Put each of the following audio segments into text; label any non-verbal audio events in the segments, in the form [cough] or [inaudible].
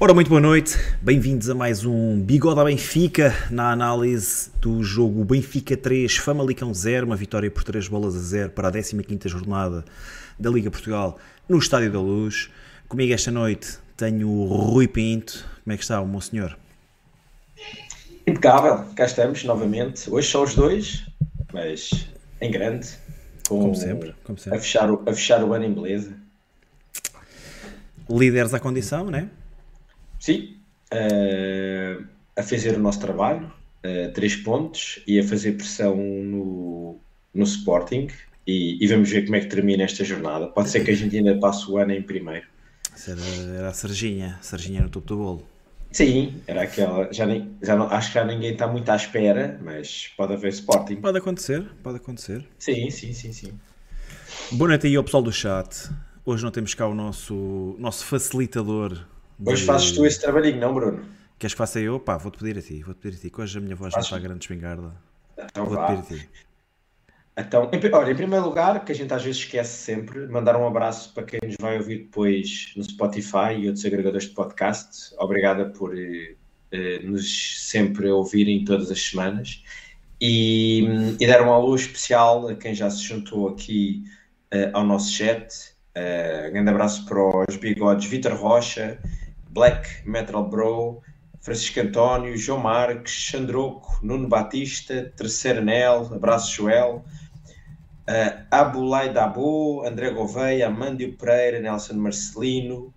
Ora, muito boa noite, bem-vindos a mais um Bigode à Benfica, na análise do jogo Benfica 3, Famalicão 0, uma vitória por 3 bolas a 0 para a 15ª jornada da Liga Portugal no Estádio da Luz. Comigo esta noite tenho o Rui Pinto, como é que está o meu senhor? Impecável, cá estamos novamente, hoje são os dois, mas em grande, com, como sempre, como sempre. A, fechar o, a fechar o ano em beleza. Líderes à condição, não é? Sim, uh, a fazer o nosso trabalho, uh, três pontos, e a fazer pressão no, no Sporting. E, e, vamos ver como é que termina esta jornada. Pode ser que a gente ainda passe o ano em primeiro. Era, era a Serginha, Serginha no topo do bolo. Sim, era aquela. Já nem, já não, acho que já ninguém está muito à espera, mas pode haver Sporting. Pode acontecer, pode acontecer. Sim, sim, sim, sim. Boa noite aí ao pessoal do chat. Hoje não temos cá o nosso, nosso facilitador Hoje fazes tu esse trabalhinho, não, Bruno? Queres que faça eu? Pá, vou-te pedir a ti, vou-te pedir a ti, que hoje a minha voz Faz... não está grande espingarda. Então vou-te pedir a ti. Então, em, olha, em primeiro lugar, que a gente às vezes esquece sempre, mandar um abraço para quem nos vai ouvir depois no Spotify e outros agregadores de podcast. Obrigada por eh, eh nos sempre ouvirem todas as semanas. E, e dar um alô especial a quem já se juntou aqui eh, ao nosso chat. Uh, grande abraço para os bigodes Vitor Rocha, Black Metal Bro, Francisco António, João Marques, Xandroco, Nuno Batista, Terceiro Anel, abraço Joel, uh, Abulai Dabo, André Gouveia, Amândio Pereira, Nelson Marcelino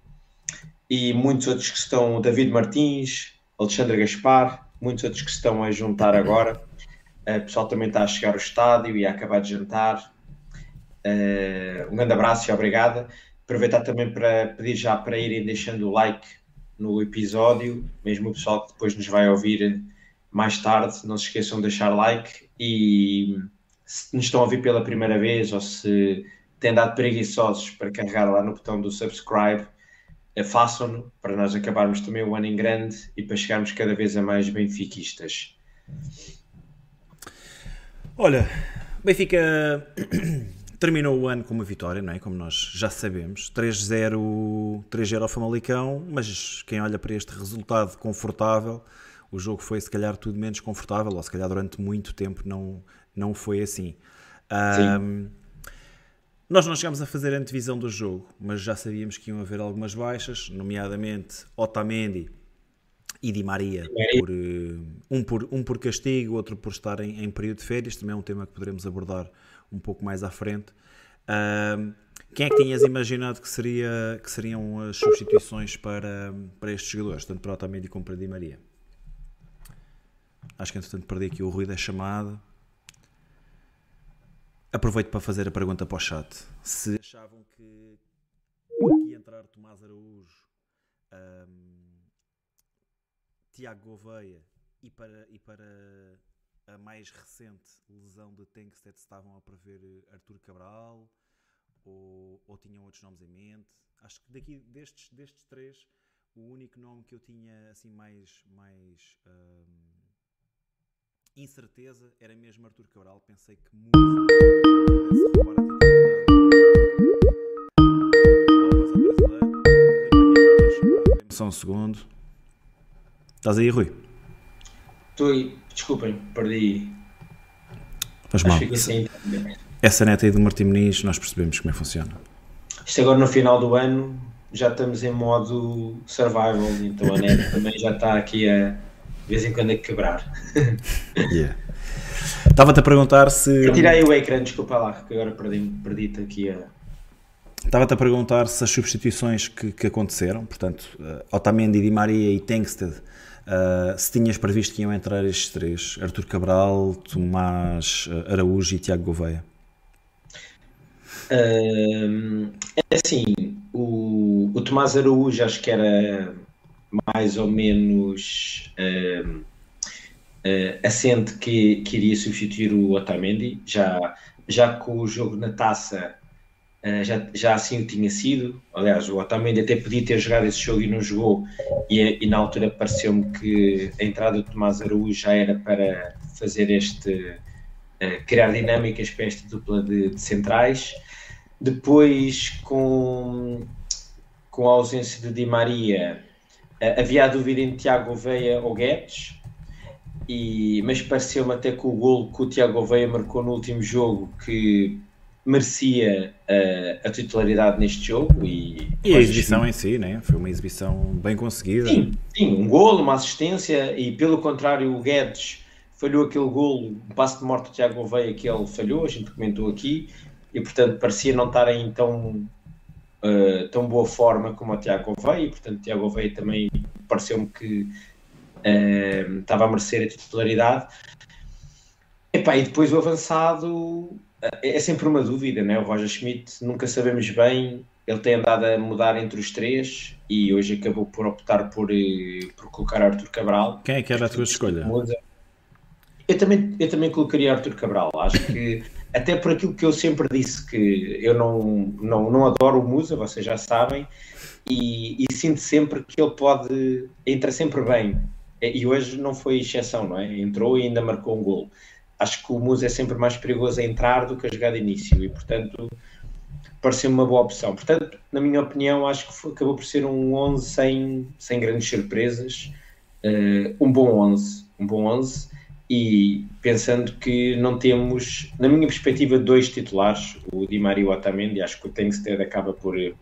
e muitos outros que estão, David Martins, Alexandre Gaspar, muitos outros que estão a juntar agora. Uh, o pessoal também está a chegar ao estádio e a acabar de jantar. Uh, um grande abraço e obrigada. Aproveitar também para pedir já para irem deixando o like no episódio, mesmo o pessoal que depois nos vai ouvir mais tarde, não se esqueçam de deixar like e se nos estão a ouvir pela primeira vez ou se têm dado preguiçosos para carregar lá no botão do subscribe, eh, façam-no para nós acabarmos também o ano em grande e para chegarmos cada vez a mais benfiquistas. Olha, Benfica terminou o ano com uma vitória, não é? Como nós já sabemos, 3-0 3-0 ao Famalicão, mas quem olha para este resultado confortável, o jogo foi se calhar tudo menos confortável, ou se calhar durante muito tempo não, não foi assim. Um, nós não chegámos a fazer a antevisão do jogo, mas já sabíamos que iam haver algumas baixas, nomeadamente Otamendi e Di Maria, por, eh, um, por, um por castigo, outro por estar em, em período de férias, também é um tema que poderemos abordar um pouco mais à frente. Uh, quem é que tinhas imaginado que, seria, que seriam as substituições para, para estes jogadores, tanto para Otamendi como para Di Maria? Acho que entretanto perdi aqui o ruído da chamada. Aproveito para fazer a pergunta para o chat. Se achavam que aqui entrar Tomás Araújo, um, Tiago Gouveia e para, e para a mais recente lesão de Tankstead estavam a prever eh, Artur Cabral ou, ou tinham outros nomes em mente? Acho que daqui destes, destes três, o único nome que eu tinha assim mais, mais hum, incerteza era mesmo Artur Cabral. Pensei que muito Só um segundo. Estás aí, Rui? Estou aí. Desculpem, perdi. Faz mal. Assim. Essa neta aí do Martim Muniz, nós percebemos como é que funciona. Isto agora no final do ano já estamos em modo survival, então a net [coughs] também já está aqui a de vez em quando a quebrar. [laughs] yeah. Estava-te a perguntar se. tirei o ecrã, desculpa lá, que agora perdi-te perdi aqui a. Estava-te a perguntar se as substituições que, que aconteceram, portanto, uh, Otamendi, Di Maria e Tengsted, Uh, se tinhas previsto que iam entrar estes três, Artur Cabral, Tomás ah, Araújo e Tiago Gouveia? Uh, assim, o, o, Tomás Araújo acho que era mais ou menos uh, assente que, que iria substituir o Otamendi, já, já com o jogo na taça Uh, já, já assim tinha sido. Aliás, o Otamendi até podia ter jogado esse jogo e não jogou, e, e na altura pareceu-me que a entrada do Tomás Araújo já era para fazer este. Uh, criar dinâmicas para esta dupla de, de, centrais. Depois, com, com a ausência de Di Maria, havia a dúvida entre Tiago Gouveia ou Guedes, e, mas pareceu-me até que o gol que o Tiago Gouveia marcou no último jogo que merecia uh, a titularidade neste jogo e, e a exibição em si, né? foi uma exibição bem conseguida. Sim, sim, um golo, uma assistência e pelo contrário o Guedes falhou aquele golo, um passo de morte do Tiago Gouveia que ele falhou, a gente comentou aqui e portanto parecia não estar em tão, uh, tão boa forma como o Tiago Gouveia e portanto o Tiago Gouveia também pareceu-me que uh, estava a merecer a titularidade. Epá, e depois o avançado é sempre uma dúvida, né? O Roger Schmidt nunca sabemos bem. Ele tem andado a mudar entre os três e hoje acabou por optar por, eh, por colocar Arthur Cabral. Quem é que era a tua escolha? Eu também, eu também colocaria Arthur Cabral. Acho que, [laughs] até por aquilo que eu sempre disse, que eu não, não, não adoro o Musa, vocês já sabem, e, e sinto sempre que ele pode. entra sempre bem. E hoje não foi exceção, não é? Entrou e ainda marcou um gol acho que o Musa é sempre mais perigoso a entrar do que a jogar de início e, portanto, pareceu-me uma boa opção. Portanto, na minha opinião, acho que foi, acabou por ser um 11 sem, sem grandes surpresas, uh, um bom 11, um bom 11 e pensando que não temos, na minha perspectiva, dois titulares, o Di Maria e o Otamendi, acho que o Tengsted acaba por... Uh,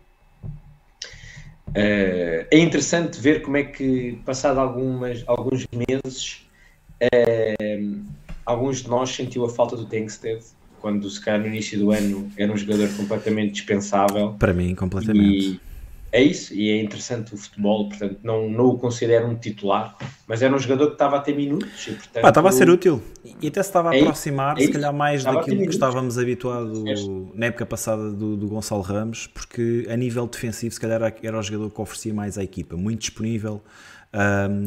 é interessante ver como é que, passado algumas, alguns meses, uh, alguns de nós sentiu a falta do Tankstead quando se calhar no início do ano era um jogador completamente dispensável. Para mim, completamente. E é isso, e é interessante o futebol, portanto não, não o considero um titular, mas era um jogador que estava a ter minutos e portanto... Ah, estava a ser útil. E até se estava a é aproximar, é se calhar mais daquilo que estávamos habituados na época passada do, do Gonçalo Ramos, porque a nível defensivo se calhar era o jogador que oferecia mais à equipa, muito disponível,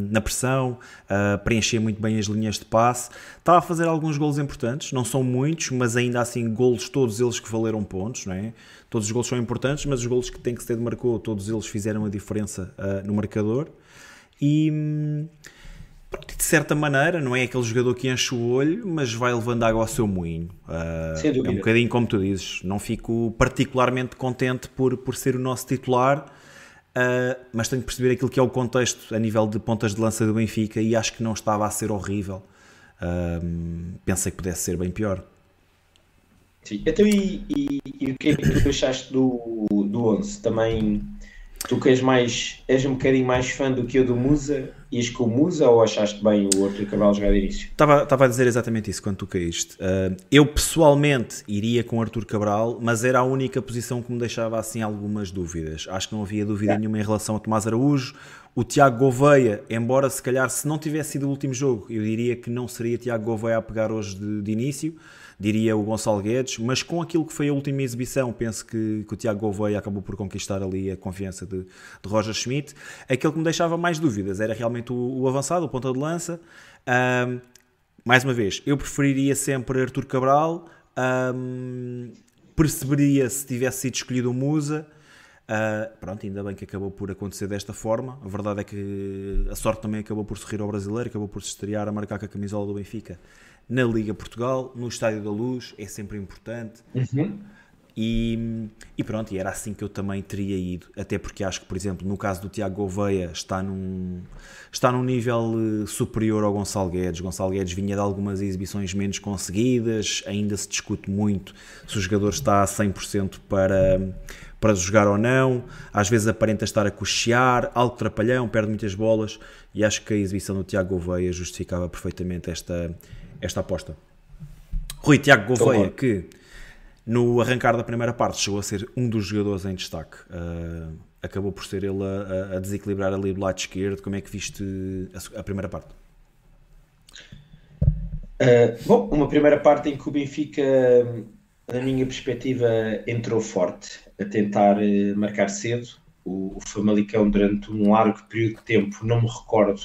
na pressão, uh, preencher muito bem as linhas de passe. Estava a fazer alguns golos importantes, não são muitos, mas ainda assim golos todos eles que valeram pontos, não é? Todos os golos são importantes, mas os golos que tem que ser marcou, todos eles fizeram a diferença uh, no marcador. E de certa maneira, não é aquele jogador que enche o olho, mas vai levando água ao seu moinho. Uh, é um bocadinho como tu dizes. Não fico particularmente contente por, por ser o nosso titular, Uh, mas tenho que perceber aquilo que é o contexto a nível de pontas de lança do Benfica e acho que não estava a ser horrível. Uh, pensei que pudesse ser bem pior. Sim, então e, e, e o que é que tu achaste do, do 11? Também Tu que és mais, és um bocadinho mais fã do que eu do Musa, ias com o Musa ou achaste bem o Arthur Cabral jogar de início? Estava, estava a dizer exatamente isso quando tu caíste. Uh, eu pessoalmente iria com Arthur Cabral, mas era a única posição que me deixava assim algumas dúvidas. Acho que não havia dúvida é. nenhuma em relação a Tomás Araújo. O Tiago Gouveia, embora se calhar se não tivesse sido o último jogo, eu diria que não seria Tiago Gouveia a pegar hoje de, de início diria o Gonçalo Guedes, mas com aquilo que foi a última exibição, penso que, que o Tiago Gouveia acabou por conquistar ali a confiança de, de Roger Schmidt. Aquilo que me deixava mais dúvidas era realmente o, o avançado, o ponta de lança. Um, mais uma vez, eu preferiria sempre Artur Cabral, um, perceberia se tivesse sido escolhido o Musa. Uh, pronto, ainda bem que acabou por acontecer desta forma. A verdade é que a sorte também acabou por sorrir ao brasileiro, acabou por se estrear a marcar com a camisola do Benfica na Liga Portugal, no Estádio da Luz, é sempre importante. Uhum. E, e, pronto, e era assim que eu também teria ido, até porque acho que, por exemplo, no caso do Tiago Gouveia, está num, está num nível eh, superior ao Gonçalo Guedes. Gonçalo Guedes vinha de algumas exibições menos conseguidas, ainda se discute muito se o jogador está a 100% para, para jogar ou não, às vezes aparenta estar a cochear, algo trapalhão, perde muitas bolas, e acho que a exibição do Tiago Gouveia justificava perfeitamente esta esta aposta. Rui Tiago Gouveia, que no arrancar da primeira parte chegou a ser um dos jogadores em destaque. Uh, acabou por ser ele a, a, desequilibrar ali do lado esquerdo. Como é que viste a, a primeira parte? Uh, bom, uma primeira parte em que o Benfica, na minha perspectiva, entrou forte a tentar uh, marcar cedo. O, o Famalicão, durante um largo período de tempo, não me recordo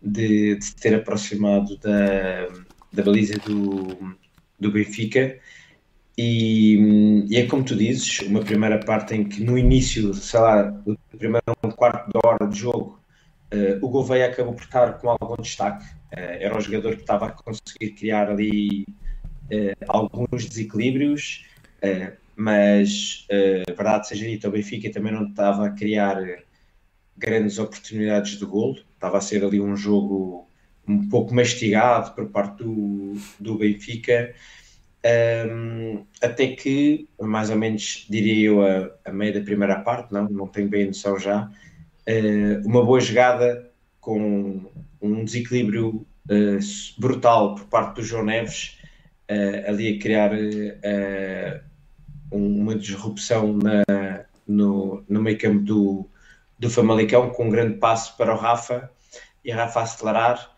de, de ter aproximado da, da baliza do, do Benfica. E, e, é como tu dizes, uma primeira parte em que no início, sei lá, o primeiro quarto de hora de jogo, uh, o Gouveia acabou por estar com algum destaque. Uh, era um jogador que estava a conseguir criar ali uh, alguns desequilíbrios, mas, verdade seja dita, o Benfica também não estava a criar grandes oportunidades de golo. Estava a ser ali um jogo um pouco mastigado por parte do, do Benfica, um, até que, mais ou menos, diria eu, a, a meio da primeira parte, não, não tenho bem a noção já, uh, uma boa jogada com um desequilíbrio uh, brutal por parte do João Neves, uh, ali a criar uma disrupção na, no, no meio campo do, do Famalicão, com um grande passo para o Rafa, e Rafa acelerar,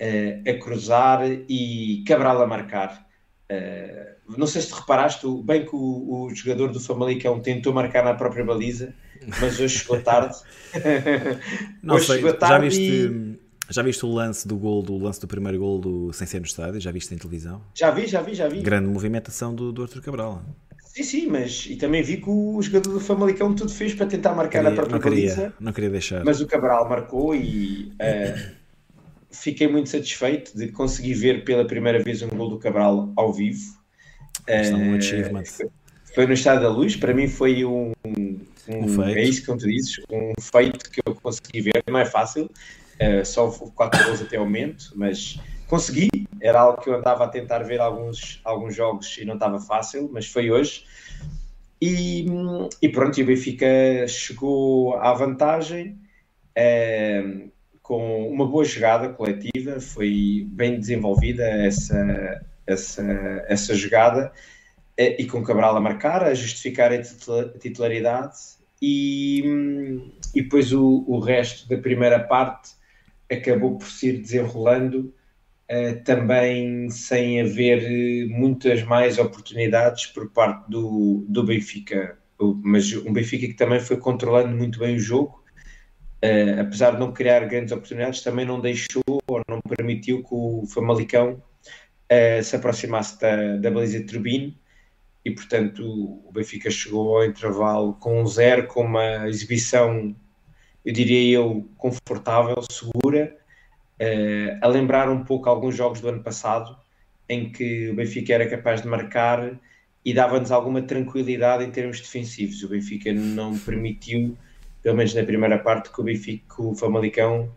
a cruzar e Cabral a marcar. Uh, não sei se te reparaste, bem que o, o, jogador do Famalicão tentou marcar na própria baliza, mas hoje chegou tarde. [laughs] não hoje sei, chegou tarde já viste... E... Já viste o lance do gol, do lance do primeiro gol do sem ser no estádio? Já viste em televisão? Já vi, já vi, já vi. Grande movimentação do, do Arthur Cabral. Sim, sim, mas e também vi que o jogador do Famalicão tudo fez para tentar marcar queria, a própria não queria, baliza. Não queria deixar. Mas o Cabral marcou e uh, fiquei muito satisfeito de conseguir ver pela primeira vez um gol do Cabral ao vivo. Uh, um achievement. Foi no Estado da Luz, para mim foi um, um, um é isso que tu dizes, um feito que eu consegui ver, não é fácil, uh, só quatro gols até o momento, mas consegui, era algo que eu andava a tentar ver alguns, alguns jogos e não estava fácil, mas foi hoje. E, e pronto, e o Benfica chegou à vantagem é, com uma boa jogada coletiva, foi bem desenvolvida essa, essa, essa jogada é, e com Cabral a marcar, a justificar a titularidade e, e depois o, o resto da primeira parte acabou por se ir desenrolando Uh, também sem haver eh, muitas mais oportunidades por parte do, do Benfica, mas um Benfica que também foi controlando muito bem o jogo, uh, apesar de não criar grandes oportunidades, também não deixou ou não permitiu que o Famalicão uh, se aproximasse da, da baliza de Turbine e portanto o Benfica chegou ao intervalo com um zero, com uma exibição, eu diria eu, confortável, segura, uh, a lembrar um pouco alguns jogos do ano passado, em que o Benfica era capaz de marcar e dava-nos alguma tranquilidade em termos defensivos. O Benfica não permitiu, pelo menos na primeira parte, que o Benfica, o Famalicão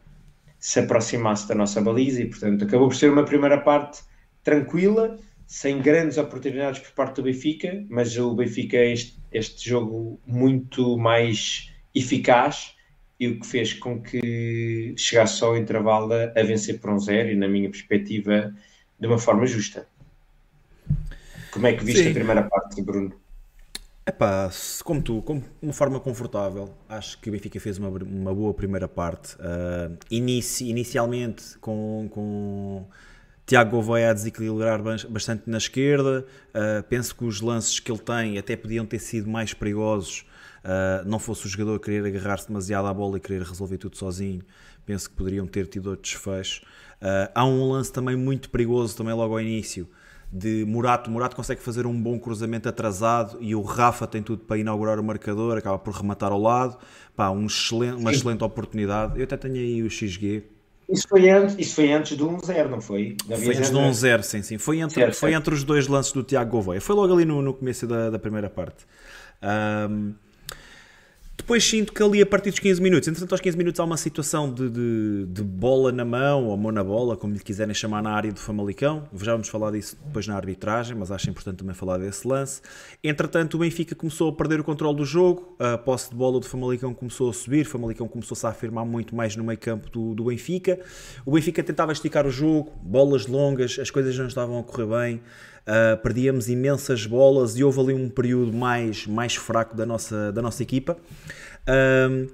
se aproximasse da nossa baliza e, portanto, acabou por ser uma primeira parte tranquila, sem grandes oportunidades por parte do Benfica, mas o Benfica este, este jogo muito mais eficaz e o que fez com que chegasse ao intervalo a vencer por um zero e, na minha perspectiva, de uma forma justa. Como é que viste Sim. a primeira parte, Bruno? Epá, como tu, como uma forma confortável, acho que o Benfica fez uma, uma boa primeira parte. Uh, inici, inicialmente com, com Tiago Gouveia a desequilibrar bastante na esquerda. Uh, penso que os lances que ele tem até podiam ter sido mais perigosos uh, não fosse o jogador querer agarrar-se demasiado à bola e querer resolver tudo sozinho, penso que poderiam ter tido outro desfecho. Há um lance também muito perigoso, também logo ao início, de Murato. Murato consegue fazer um bom cruzamento atrasado e o Rafa tem tudo para inaugurar o marcador, acaba por rematar ao lado. Pá, um excelente, uma excelente oportunidade. Eu até tenho aí o XG. Isso foi antes, isso foi antes do 1-0, não foi? foi antes do 1-0, sim, sim. Foi entre, certo, foi certo. entre os dois lances do Tiago Gouveia. Foi logo ali no, no começo da, da primeira parte. Um, depois sinto que ali a partir dos 15 minutos, entretanto aos 15 minutos há uma situação de, de, de, bola na mão, ou mão na bola, como lhe quiserem chamar na área do Famalicão. Já vamos falar disso depois na arbitragem, mas acho importante também falar desse lance. Entretanto o Benfica começou a perder o controle do jogo, a posse de bola do Famalicão começou a subir, o Famalicão começou-se a afirmar muito mais no meio campo do, do Benfica. O Benfica tentava esticar o jogo, bolas longas, as coisas não estavam a correr bem. Uh, perdíamos imensas bolas e houve ali um período mais, mais fraco da nossa, da nossa equipa. Uh,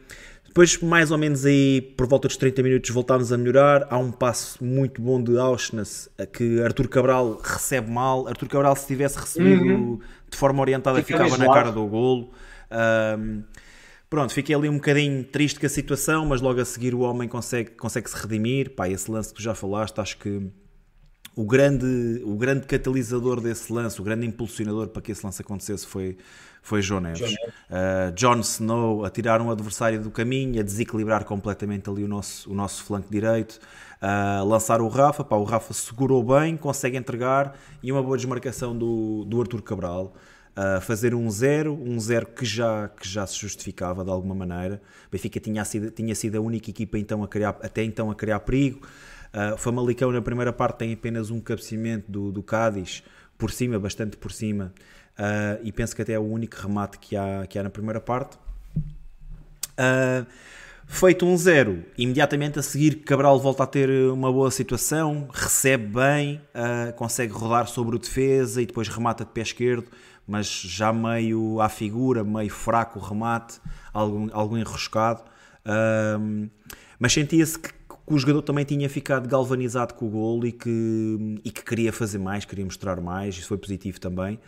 depois, mais ou menos aí, por volta dos 30 minutos, voltámos a melhorar. Há um passo muito bom de Auschwitz que Arthur Cabral recebe mal. Arthur Cabral, se tivesse recebido uhum. de forma orientada, Fica ficava na cara do golo. Um, pronto, fiquei ali um bocadinho triste com a situação, mas logo a seguir o homem consegue, consegue se redimir. Pá, esse lance que tu já falaste, acho que o grande, o grande catalisador desse lance, o grande impulsionador para que esse lance acontecesse foi, foi João Neves. John, uh, John Snow a tirar um adversário do caminho, a desequilibrar completamente ali o nosso, o nosso flanco direito, a uh, lançar o Rafa, pá, o Rafa segurou bem, consegue entregar e uma boa desmarcação do, do Arthur Cabral. uh, fazer um zero, um zero que já, que já se justificava de alguma maneira. Benfica tinha sido, tinha sido a única equipa então a criar, até então a criar perigo. Uh, o Famalicão na primeira parte tem apenas um cabeceamento do, do Cádiz, por cima, bastante por cima, uh, e penso que até é o único remate que há, que há na primeira parte. Uh, feito um zero, imediatamente a seguir Cabral volta a ter uma boa situação, recebe bem, uh, consegue rodar sobre o defesa e depois remata de pé esquerdo, mas já meio à figura, meio fraco o remate, algum, algum enroscado. Mas sentia-se que, que, o jogador também tinha ficado galvanizado com o golo e que, e que queria fazer mais, queria mostrar mais, isso foi positivo também.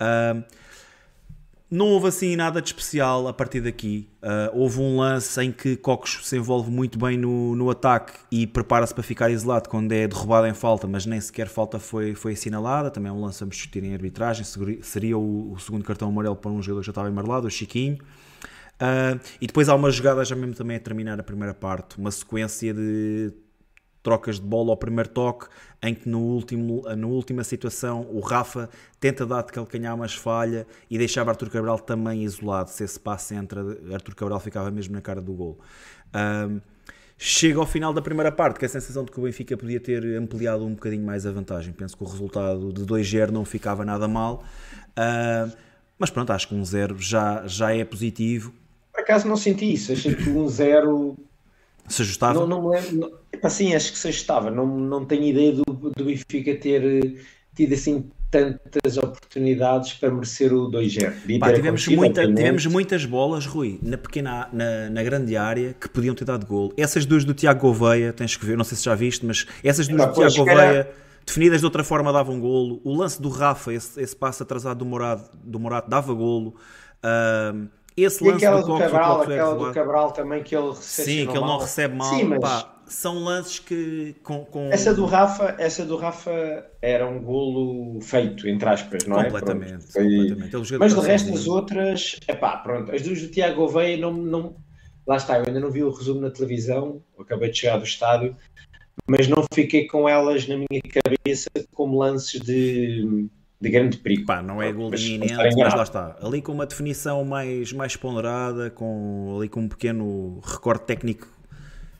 Uh, não houve assim nada de especial a partir daqui. Uh, houve um lance em que Cocos se envolve muito bem no, no ataque e prepara-se para ficar isolado quando é derrubado em falta, mas nem sequer falta foi, foi assinalada. Também é um lance a discutir em arbitragem. Seria o, o, segundo cartão amarelo para um jogador que já estava emarelado, o Chiquinho. Uh, e depois há uma jogada já mesmo também a terminar a primeira parte, uma sequência de trocas de bola ao primeiro toque, em que no último, na última situação o Rafa tenta dar de calcanhar, mas falha e deixava Arthur Cabral também isolado. Se esse passe entra, Arthur Cabral ficava mesmo na cara do gol. Um, chega ao final da primeira parte, que a sensação de que o Benfica podia ter ampliado um bocadinho mais a vantagem. Penso que o resultado de 2-0 não ficava nada mal. Uh, mas pronto, acho que um 0 já, já é positivo. Por acaso não senti isso, achei que um 0 se ajustava? Não, não lembro. Assim, acho que se ajustava. Não, não tenho ideia do, do Benfica ter eh, tido assim tantas oportunidades para merecer o 2-0. Tivemos, muita, tivemos muitas bolas, Rui, na pequena, na, na grande área que podiam ter dado gol. Essas duas do Tiago Gouveia, tens que ver, não sei se já viste, mas essas duas do Tiago Gouveia, era... definidas de outra forma, davam golo. O lance do Rafa, esse, esse passo atrasado do Morado, do Morado dava golo. Uh, esse e lance aquela do, do Cabral, aquela do Cabral também que ele recebe Sim, que ele mal. não recebe mal. Sim, mas... Pá, são lances que com, com, Essa do Rafa, essa do Rafa era um golo feito, entre aspas, não completamente, é? Completamente. Mas de resto as outras, é pá, pronto, as duas do Tiago Gouveia não, não. Lá está, eu ainda não vi o resumo na televisão, acabei de chegar do estádio, mas não fiquei com elas na minha cabeça como lances de de grande perigo. Pá, não é gol iminente, mas lá está. Ali com uma definição mais, mais ponderada, com, ali com um pequeno recorde técnico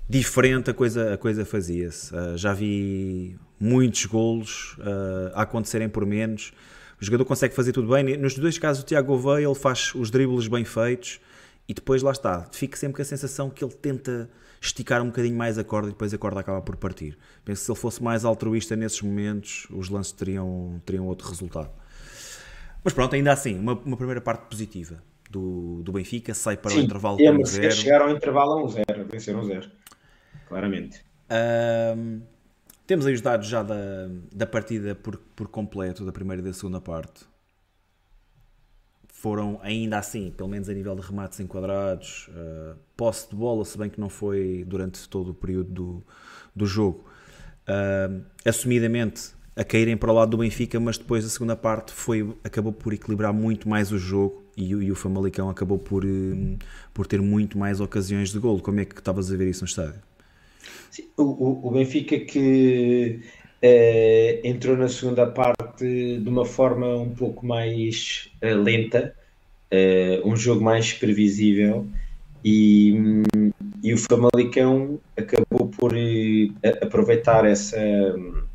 diferente, a coisa, a coisa fazia-se. Uh, já vi muitos golos uh, a acontecerem por menos. O jogador consegue fazer tudo bem. Nos dois casos, o Tiago Gouveia, ele faz os dribles bem feitos e depois lá está. Fica sempre com a sensação que ele tenta esticar um bocadinho mais a corda e depois a corda acaba por partir. Penso que se ele fosse mais altruísta nesses momentos, os lances teriam, teriam outro resultado. Mas pronto, ainda assim, uma, uma primeira parte positiva do, do Benfica, sai para Sim, o intervalo com 0 chegar ao intervalo a um 0, vencer um 0, claramente. Um, temos aí os dados já da, da partida por, por completo, da primeira e da segunda parte foram ainda assim, pelo menos a nível de remates enquadrados, uh, posse de bola, se bem que não foi durante todo o período do, do jogo, uh, assumidamente a caírem para o lado do Benfica, mas depois a segunda parte foi, acabou por equilibrar muito mais o jogo e, e o Famalicão acabou por, uh, por ter muito mais ocasiões de golo. Como é que estavas a ver isso no estádio? Sim, o, o Benfica que Uh, entrou na segunda parte de uma forma um pouco mais uh, lenta, uh, um jogo mais previsível e, e o Famalicão acabou por aproveitar essa,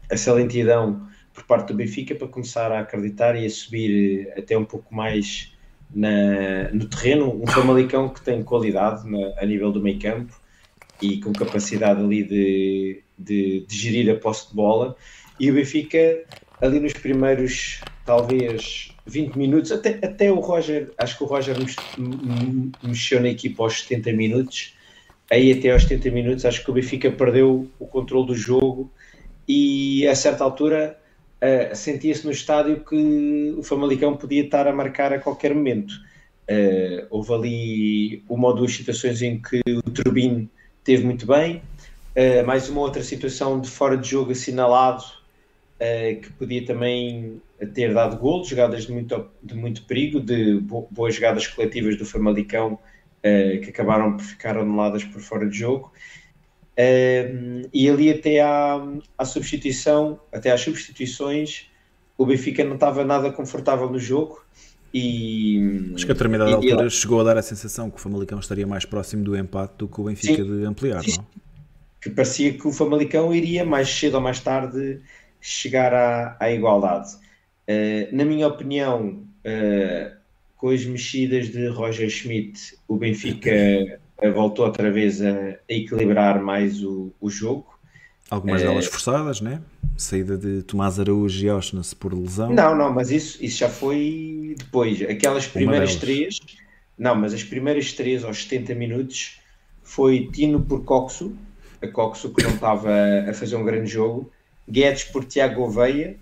essa lentidão por parte do Benfica para começar a acreditar e a subir até um pouco mais na, no terreno. Um Famalicão que tem qualidade na, a nível do meio campo e com capacidade ali de, de, de, gerir a posse de bola. E o Benfica, ali nos primeiros, talvez, 20 minutos, até, até o Roger, acho que o Roger mexeu na equipa aos 70 minutos. Aí, até aos 70 minutos, acho que o Benfica perdeu o controle do jogo e, a certa altura, uh, sentia-se no estádio que o Famalicão podia estar a marcar a qualquer momento. Uh, houve ali uma ou duas situações em que o Turbine teve muito bem. Uh, mais uma outra situação de fora de jogo assinalado que podia também ter dado gol, jogadas de muito, de muito perigo, de bo boas jogadas coletivas do Famalicão uh, que acabaram por ficar anuladas por fora de jogo. e ali até à, à substituição, até às substituições, o Benfica não estava nada confortável no jogo E, Acho que a determinada altura chegou a dar a sensação que o Famalicão estaria mais próximo do empate do que o Benfica sim, de ampliar, sim. não? Que parecia que o Famalicão iria mais cedo ou mais tarde chegar à, à igualdade. Uh, na minha opinião, uh, com as mexidas de Roger Schmidt, o Benfica voltou outra vez a, a equilibrar mais o, o jogo. Algumas delas forçadas, né? Saída de Tomás Araújo e Oshness por lesão. Não, não, mas isso, isso já foi depois. Aquelas primeiras três, não, mas as primeiras três aos 70 minutos foi Tino por Coxo, a Coxo que não estava a fazer um grande jogo, Guedes por Tiago Oveia,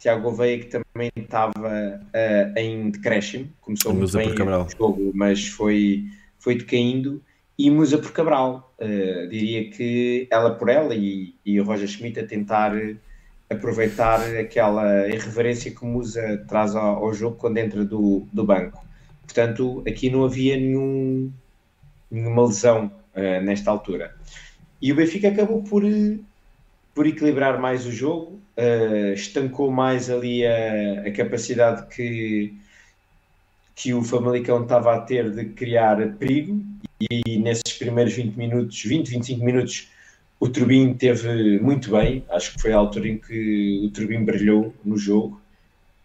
Tiago Oveia que também estava uh, em decréscimo, começou muito bem o jogo, mas foi, foi decaindo, e Musa por Cabral. Uh, diria que ela por ela e, e o Roger Schmidt a tentar aproveitar aquela irreverência que Musa traz ao, ao, jogo quando entra do, do banco. Portanto, aqui não havia nenhum, nenhuma lesão uh, nesta altura. E o Benfica acabou por, por equilibrar mais o jogo, uh, estancou mais ali a, a capacidade que, que o Famalicão estava a ter de criar perigo e nesses primeiros 20 minutos, 20, 25 minutos, o Turbin teve muito bem. Acho que foi a altura em que o Turbin brilhou no jogo,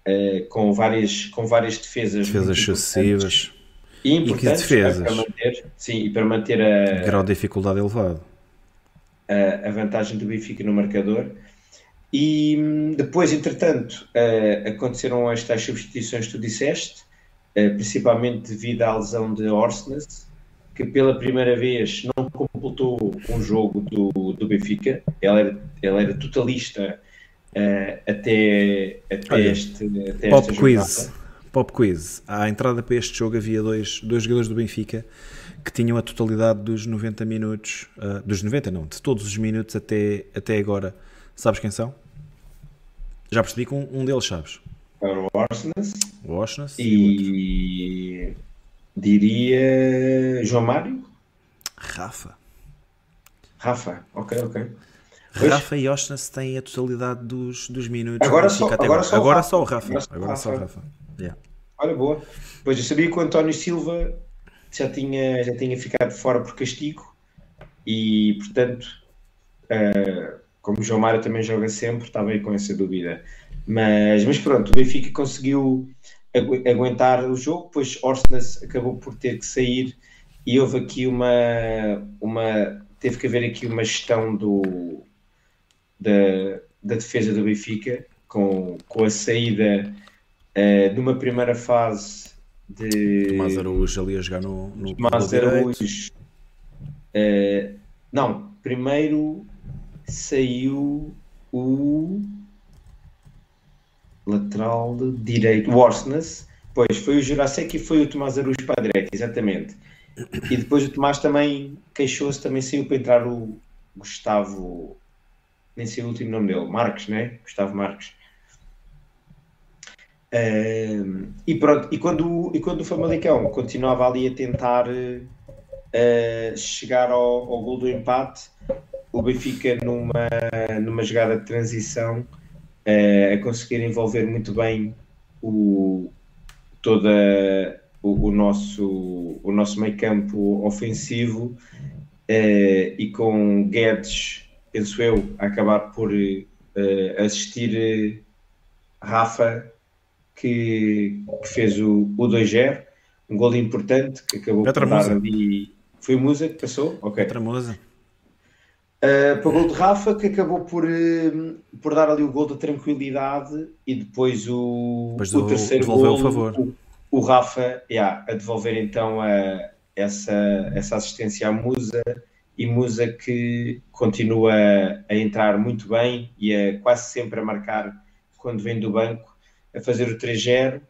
uh, com, várias, com várias defesas. Defesas sucessivas. E, e que defesas? Para manter, sim, e para manter a. Grau de dificuldade elevado. A, vantagem do Benfica no marcador. E hum, depois, entretanto, aconteceram estas substituições que tu disseste, principalmente devido à lesão de Orsnes, que pela primeira vez não completou um jogo do, do Benfica. Ele era, ele era totalista até, até, Olha, este, até pop quiz. Pop quiz. À entrada para este jogo havia dois, dois jogadores do Benfica que tinham a totalidade dos 90 minutos, uh, dos 90 não, de todos os minutos até, até agora. Sabes quem são? Já percebi que um, um deles sabes. Era o Orsnes. O Orsnes e, e Diria João Mário? Rafa. Rafa, ok, ok. Rafa e Oshness têm a totalidade dos, dos minutos. Agora, só, agora, só, agora só o Rafa. Agora, agora só o Rafa. Yeah. Olha, boa. Pois eu sabia que o António Silva já tinha, já tinha ficado fora por castigo e, portanto, uh, como o João Mário também joga sempre, estava aí com essa dúvida. Mas, mas pronto, o Benfica conseguiu aguentar o jogo, pois Orsnes acabou por ter que sair e houve aqui uma, uma teve que haver aqui uma gestão do, da, da defesa do Benfica com, com a saída uh, numa primeira fase de Tomás Araújo ali a jogar no, no Tomás Araújo uh, não, primeiro saiu o lateral direito, o Orsnes, pois foi o Jurasek e foi o Tomás Aruz para a direita, exatamente. E depois o Tomás também queixou-se, também saiu para entrar o Gustavo, nem sei o último nome dele, Marques, né? Gustavo Marques. E pronto, e quando, e quando o Famalicão continuava ali a tentar uh, chegar ao, ao gol do empate, o Benfica numa, numa jogada de transição uh, a conseguir envolver muito bem o, toda o, o nosso, o nosso meio campo ofensivo e com Guedes, penso eu, a acabar por assistir Rafa que, que, fez o, o 2-0, um gol importante que acabou por dar ali. Foi Musa que passou? Ok. Outra Musa. Uh, para o gol de Rafa, que acabou por, uh, por dar ali o gol da tranquilidade e depois o, depois o terceiro gol, o, favor. O, o Rafa yeah, a devolver então a, essa, essa assistência à Musa e Musa que continua a entrar muito bem e a quase sempre a marcar quando vem do banco, a fazer o 3-0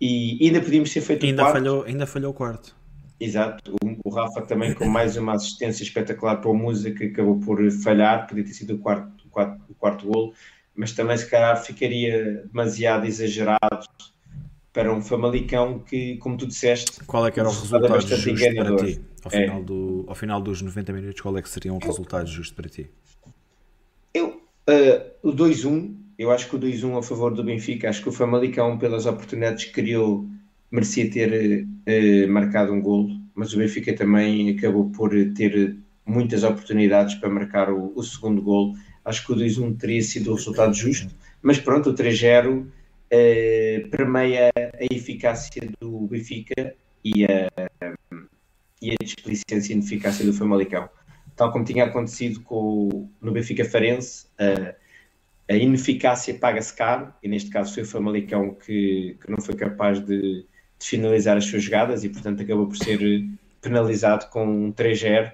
e ainda podíamos ter feito ainda o quarto. Falhou, ainda falhou o quarto. Exato, o, o, Rafa também com mais uma assistência espetacular para o Musa que acabou por falhar, podia ter sido o quarto, o quarto, o quarto golo, mas também se calhar ficaria demasiado exagerado para um Famalicão que, como tu disseste, qual é que era o resultado justo enganador. para ti? Ao final, é. do, ao final dos 90 minutos, qual é que seria um resultado justo para ti? Eu, uh, o 2-1, eu acho que o 2-1 a favor do Benfica, acho que o Famalicão, pelas oportunidades que criou, merecia ter uh, marcado um golo, mas o Benfica também acabou por ter muitas oportunidades para marcar o, o segundo golo. Acho que o 2-1 teria sido o resultado justo, mas pronto, o 3-0 uh, permeia a eficácia do Benfica e a, e a displicência e ineficácia do Famalicão. Tal como tinha acontecido com, no Benfica Farense, uh, a ineficácia paga-se caro, e neste caso foi o Famalicão que, que não foi capaz de, de, finalizar as suas jogadas e, portanto, acabou por ser penalizado com um 3-0,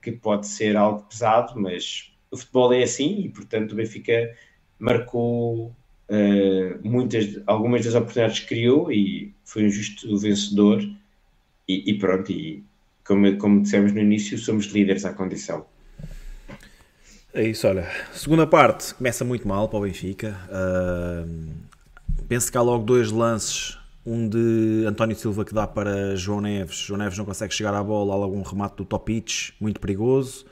que pode ser algo pesado, mas o futebol é assim e, portanto, o Benfica marcou uh, muitas, algumas das oportunidades que criou e foi um justo vencedor. E, e pronto, e como, como dissemos no início, somos líderes à condição. É isso, olha. Segunda parte começa muito mal para o Benfica. Uh, penso que há logo dois lances. Um de António Silva que dá para João Neves. João Neves não consegue chegar à bola. Há logo um remate do Topic, muito perigoso.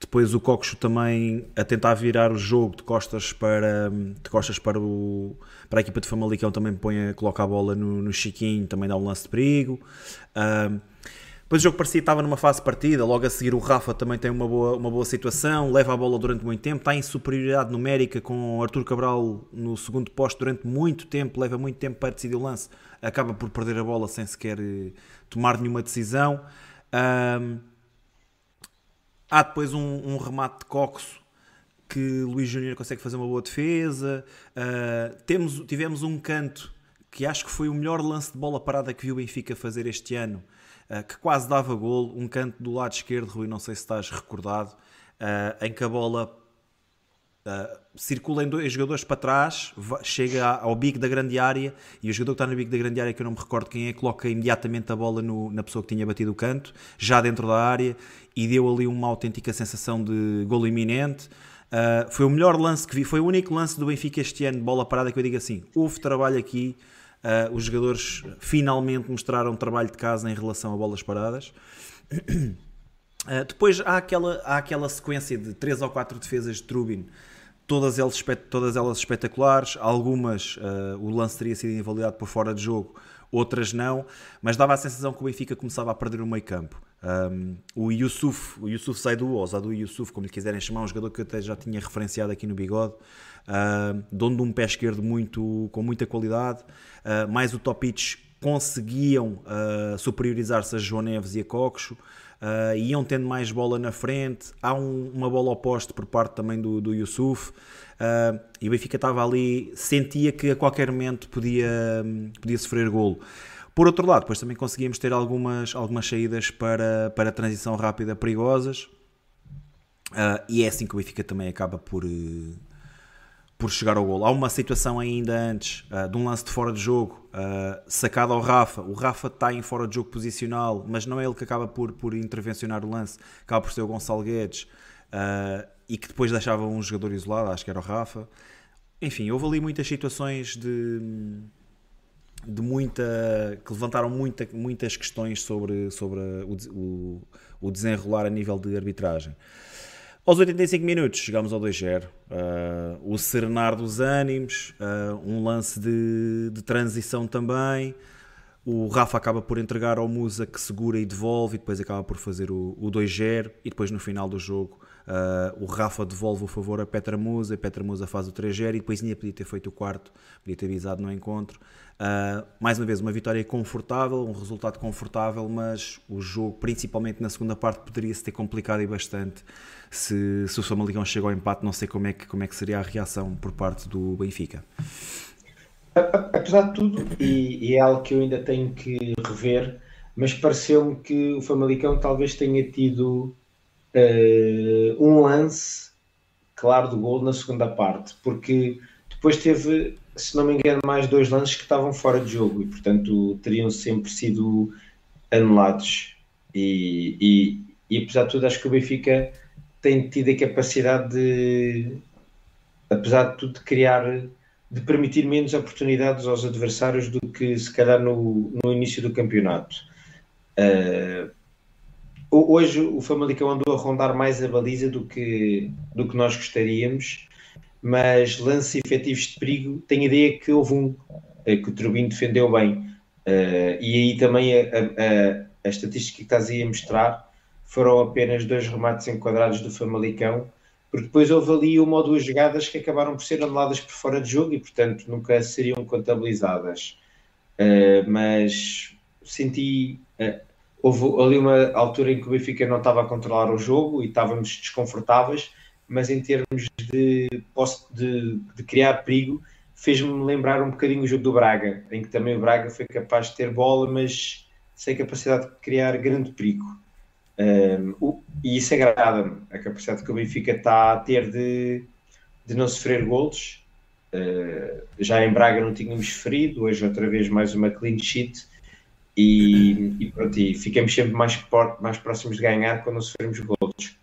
Depois o Coxo também a tentar virar o jogo de costas para, de costas para, o, para a equipa de Famalicão. Também põe, coloca a bola no, no Chiquinho, também dá um lance de perigo. Uh, depois o jogo parecia que estava numa fase partida, logo a seguir o Rafa também tem uma boa, uma boa situação, leva a bola durante muito tempo, está em superioridade numérica com Arthur Cabral no segundo posto durante muito tempo, leva muito tempo para decidir o lance, acaba por perder a bola sem sequer eh, tomar nenhuma decisão. Um, há depois um, um, remate de Coxo que Luís Júnior consegue fazer uma boa defesa. Uh, temos, tivemos um canto que acho que foi o melhor lance de bola parada que viu o Benfica fazer este ano que quase dava golo, um canto do lado esquerdo, Rui, não sei se estás recordado, eh, em que a bola Uh, circula em dois jogadores para trás, chega ao bico da grande área e o jogador que está no bico da grande área, que eu não me recordo quem é, coloca imediatamente a bola no, na pessoa que tinha batido o canto, já dentro da área, e deu ali uma autêntica sensação de golo iminente. Uh, foi o melhor lance que vi, foi o único lance do Benfica este ano de bola parada que eu digo assim: houve trabalho aqui, Uh, os jogadores finalmente mostraram trabalho de casa em relação a bolas paradas. Uh, [clears throat] depois há aquela, há aquela sequência de 3 ou 4 defesas de Trubin, todas elas, todas elas espetaculares. Algumas uh, o lance teria sido invalidado por fora de jogo, outras não, mas dava a sensação que o Benfica começava a perder o meio campo. Um, o Yusuf, o Yusuf Saidu, ou Zadu Yusuf, como lhe quiserem chamar, um jogador que eu até já tinha referenciado aqui no bigode, uh, dono de um pé esquerdo muito, com muita qualidade, uh, mais o Topic conseguiam uh, superiorizar-se a João Neves e a Coxo, uh, iam tendo mais bola na frente, há um, uma bola oposta por parte também do, do Yusuf, uh, e o Benfica estava ali, sentia que a qualquer momento podia, podia sofrer golo. Por outro lado, depois também conseguíamos ter algumas, algumas saídas para, para transição rápida perigosas. E é assim que o Benfica também acaba por, uh, por chegar ao golo. Há uma situação ainda antes uh, de um lance de fora de jogo, sacado ao Rafa. O Rafa está em fora de jogo posicional, mas não é ele que acaba por, por intervencionar o lance, acaba por ser o Gonçalo Guedes e que depois deixava um jogador isolado, acho que era o Rafa. Enfim, houve ali muitas situações de de muita que levantaram muita, muitas questões sobre, sobre o, o, o desenrolar a nível de arbitragem. Aos 85 minutos chegamos ao 2-0. Uh, o serenar dos ânimos, uh, um lance de, de, transição também. O Rafa acaba por entregar ao Musa que segura e devolve, e depois acaba por fazer o, o 2-0. E depois no final do jogo Uh, o Rafa devolve o favor a Petra Musa, Petra Musa faz o 3-0 e depois ainda podia ter feito o quarto, podia ter avisado no encontro. Mais uma vez, uma vitória confortável, um resultado confortável, mas o jogo, principalmente na segunda parte, poderia-se ter complicado e bastante se, se o Famalicão chegou ao empate. Não sei como é, que, como é que seria a reação por parte do Benfica. Apesar de tudo, e, e é algo que eu ainda tenho que rever, mas pareceu-me que o Famalicão talvez tenha tido uh, um lance claro do gol na segunda parte, porque depois teve, se não me engano, mais dois lances que estavam fora de jogo e, portanto, teriam sempre sido anulados. E, e, e apesar de tudo, acho que o Benfica tem tido a capacidade de, apesar de tudo, de criar, de permitir menos oportunidades aos adversários do que se calhar no, no início do campeonato. Uh, hoje o Famalicão andou a rondar mais a baliza do que, do que nós gostaríamos, mas lances efetivos de perigo, tenho a ideia que houve um, eh, que o Turbin defendeu bem. Uh, e aí também a, a, a, estatística que estás aí a mostrar foram apenas dois remates enquadrados do Famalicão, porque depois houve ali uma ou duas jogadas que acabaram por ser anuladas por fora de jogo e, portanto, nunca seriam contabilizadas. Uh, mas senti. Uh, houve ali uma altura em que o Benfica não estava a controlar o jogo e estávamos desconfortáveis, mas em termos de, de, de criar perigo, fez-me lembrar um bocadinho o jogo do Braga, em que também o Braga foi capaz de ter bola, mas sem capacidade de criar grande perigo. Um, e isso agrada-me, a capacidade que o Benfica está a ter de, de não sofrer golos. Uh, já em Braga não tínhamos ferido, hoje outra vez mais uma clean sheet e, e, pronto, e ficamos sempre mais, mais próximos de ganhar quando não sofremos golos.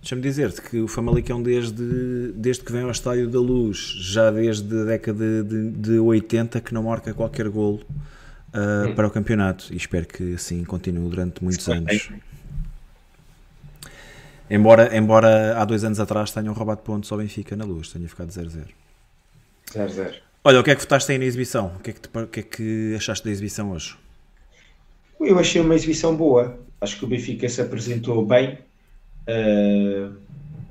Deixa-me dizer-te que o Famalicão, desde, desde que vem ao Estádio da Luz, já desde a década de, de 80, que não marca qualquer golo uh, para o campeonato. E espero que assim continue durante muitos Sim, anos. Embora, embora há dois anos atrás tenham roubado pontos ao Benfica na Luz, tenha ficado 0-0. 0-0. Olha, o que é que votaste aí na exibição? O que, é que, te, o que é que achaste da exibição hoje? Eu achei uma exibição boa. Acho que o Benfica se apresentou bem Uh,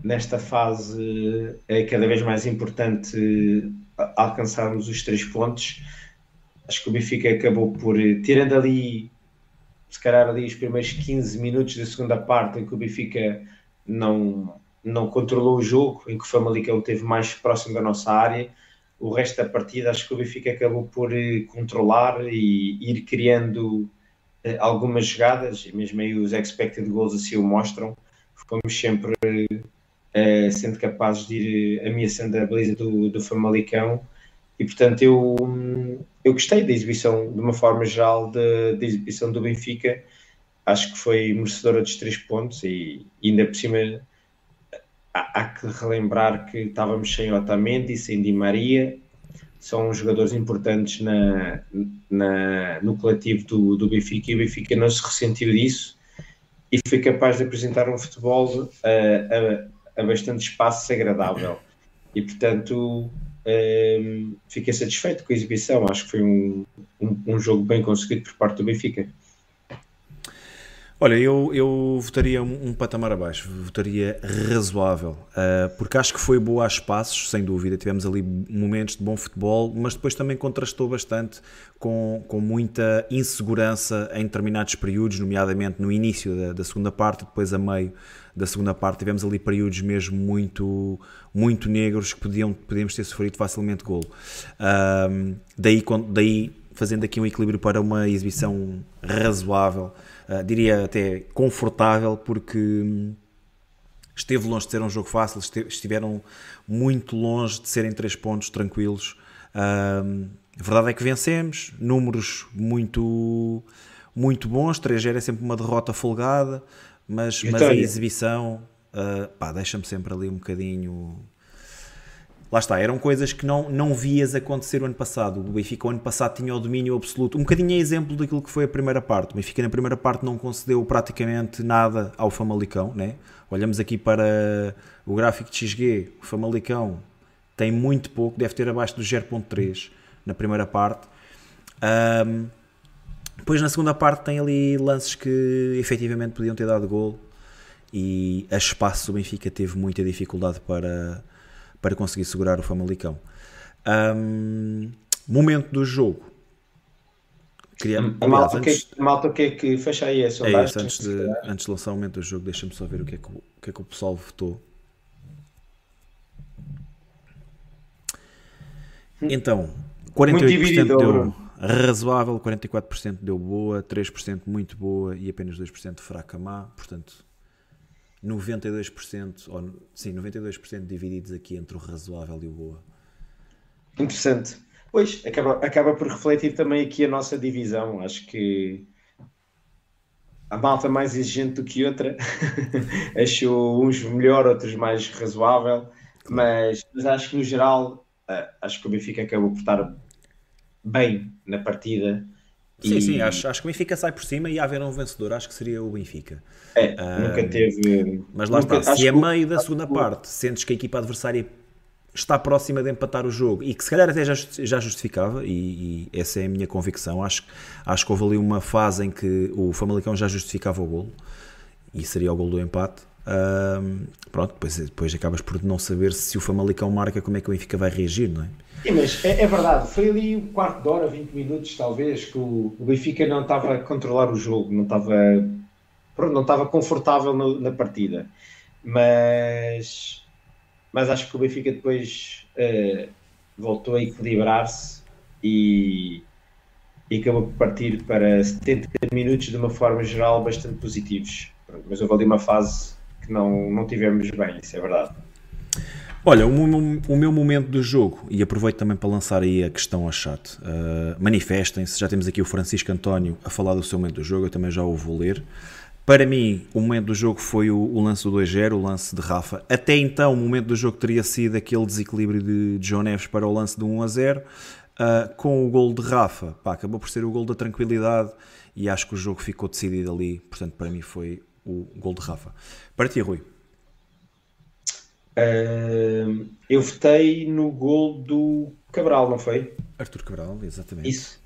nesta fase é cada vez mais importante alcançarmos os três pontos. Acho que o Benfica acabou por, tirando ali, se calhar ali os primeiros 15 minutos da segunda parte, em que o Benfica não, não controlou o jogo, em que o Famalicão esteve mais próximo da nossa área, o resto da partida acho que o Benfica acabou por eh, controlar e ir criando eh, algumas jogadas, e mesmo aí os expected goals assim o mostram, fomos sempre uh, sendo capazes de ir ameaçando a beleza do, do Famalicão. E portanto eu, eu gostei da exibição de uma forma geral da, exibição do Benfica acho que foi merecedora dos três pontos e, e ainda por cima há, há, que relembrar que estávamos sem Otamendi, sem Di Maria são jogadores importantes na, na, no coletivo do, do Benfica e o Benfica não se ressentiu disso e foi capaz de apresentar um futebol a, a, a bastante espaço agradável. E portanto um, fiquei satisfeito com a exibição. Acho que foi um, um, um jogo bem conseguido por parte do Benfica. Olha, eu, eu votaria um, um, patamar abaixo, votaria razoável, uh, porque acho que foi boa a espaços, sem dúvida. Tivemos ali momentos de bom futebol, mas depois também contrastou bastante com, com muita insegurança em determinados períodos, nomeadamente no início da, da segunda parte, depois a meio da segunda parte. Tivemos ali períodos mesmo muito, muito negros que podiam, podíamos ter sofrido facilmente golo. Uh, daí, daí, fazendo aqui um equilíbrio para uma exibição razoável. Ah, diria até confortável, porque hum, esteve longe de ser um jogo fácil, estiveram muito longe de serem três pontos tranquilos. Uh, a verdade é que vencemos, números muito, muito bons, 3-0 é sempre uma derrota folgada, mas, mas a exibição uh, deixa-me sempre ali um bocadinho lá está, eram coisas que não, não vias acontecer o ano passado. O Benfica o ano passado tinha o domínio absoluto. Um bocadinho é exemplo daquilo que foi a primeira parte. O Benfica na primeira parte não concedeu praticamente nada ao Famalicão. Né? Olhamos aqui para o gráfico de XG, o Famalicão tem muito pouco, deve ter abaixo do 0.3 na primeira parte. Um, depois na segunda parte tem ali lances que efetivamente podiam ter dado gol e a espaço o Benfica teve muita dificuldade para para conseguir segurar o Famalicão. Um, momento do jogo. Queria, a, malta, antes, que, a malta o que é que fecha aí a sondagem? É isso, antes, de, antes de lançar o momento do jogo, deixa-me só ver o que, é que, o que é que o pessoal votou. Hum. Então, 48% deu razoável, 44% deu boa, 3% muito boa e apenas 2% fraca má. Portanto, 92%, ou, sim, 92% divididos aqui entre o razoável e o boa. Interessante. Pois, acaba, acaba por refletir também aqui a nossa divisão. Acho que a malta mais exigente do que outra. [laughs] Achou uns melhor, outros mais razoável. Mas, mas acho que no geral, eh, acho que o Benfica acabou por estar bem na partida Sim, e... sim, acho, acho que o Benfica sai por cima e haver um vencedor, acho que seria o Benfica. É, uh, nunca teve. Mas lá nunca, está, se a meio da segunda parte sentes que a equipa adversária está próxima de empatar o jogo e que se calhar até já, já justificava, e, e, essa é a minha convicção. Acho, acho que houve ali uma fase em que o Famalicão já justificava o golo e seria o golo do empate. Pronto, depois, depois acabas por não saber se o Famalicão marca como é que o Benfica vai reagir, não é? Sim, mas é, é, verdade, foi ali um quarto de hora, 20 minutos talvez, que o, o Benfica não estava a controlar o jogo, não estava, não estava confortável no, na partida. Mas, mas acho que o Benfica depois uh, voltou a equilibrar-se e, e acabou por partir para 70 minutos de uma forma geral bastante positivos. Mas houve ali uma fase que não, não tivemos bem, isso é verdade. Olha, o, o, meu momento do jogo, e aproveito também para lançar aí a questão ao chat. Uh, manifestem-se, já temos aqui o Francisco António a falar do seu momento do jogo, eu também já o vou ler. Para mim, o momento do jogo foi o, o lance do 2-0, o lance de Rafa. Até então, o momento do jogo teria sido aquele desequilíbrio de, de João Neves para o lance de 1-0. Uh, ah, com o gol de Rafa, pá, acabou por ser o gol da tranquilidade e acho que o jogo ficou decidido ali. Portanto, para mim foi o gol de Rafa. Para ti, Rui. Uh, eu votei no gol do Cabral, não foi? Arthur Cabral, exatamente. Isso.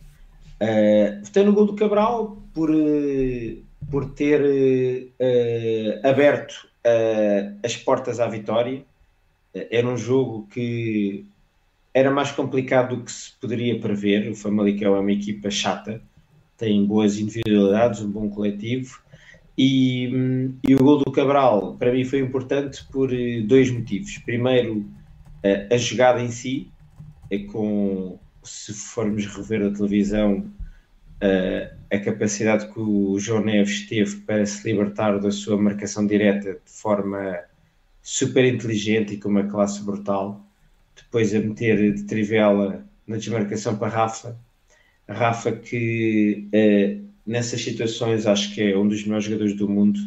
Uh, votei no gol do Cabral por, uh, por ter uh, aberto uh, as portas à vitória. Era um jogo que era mais complicado do que se poderia prever. O Famalicão é uma equipa chata, tem boas individualidades, um bom coletivo. E, e o gol do Cabral, para mim, foi importante por dois motivos. Primeiro, a jogada em si, é com, se formos rever a televisão, a capacidade que o João Neves teve para se libertar da sua marcação direta de forma super inteligente e com uma classe brutal, depois a meter de trivela na desmarcação para Rafa. A Rafa que uh, nessas situações acho que é um dos melhores jogadores do mundo,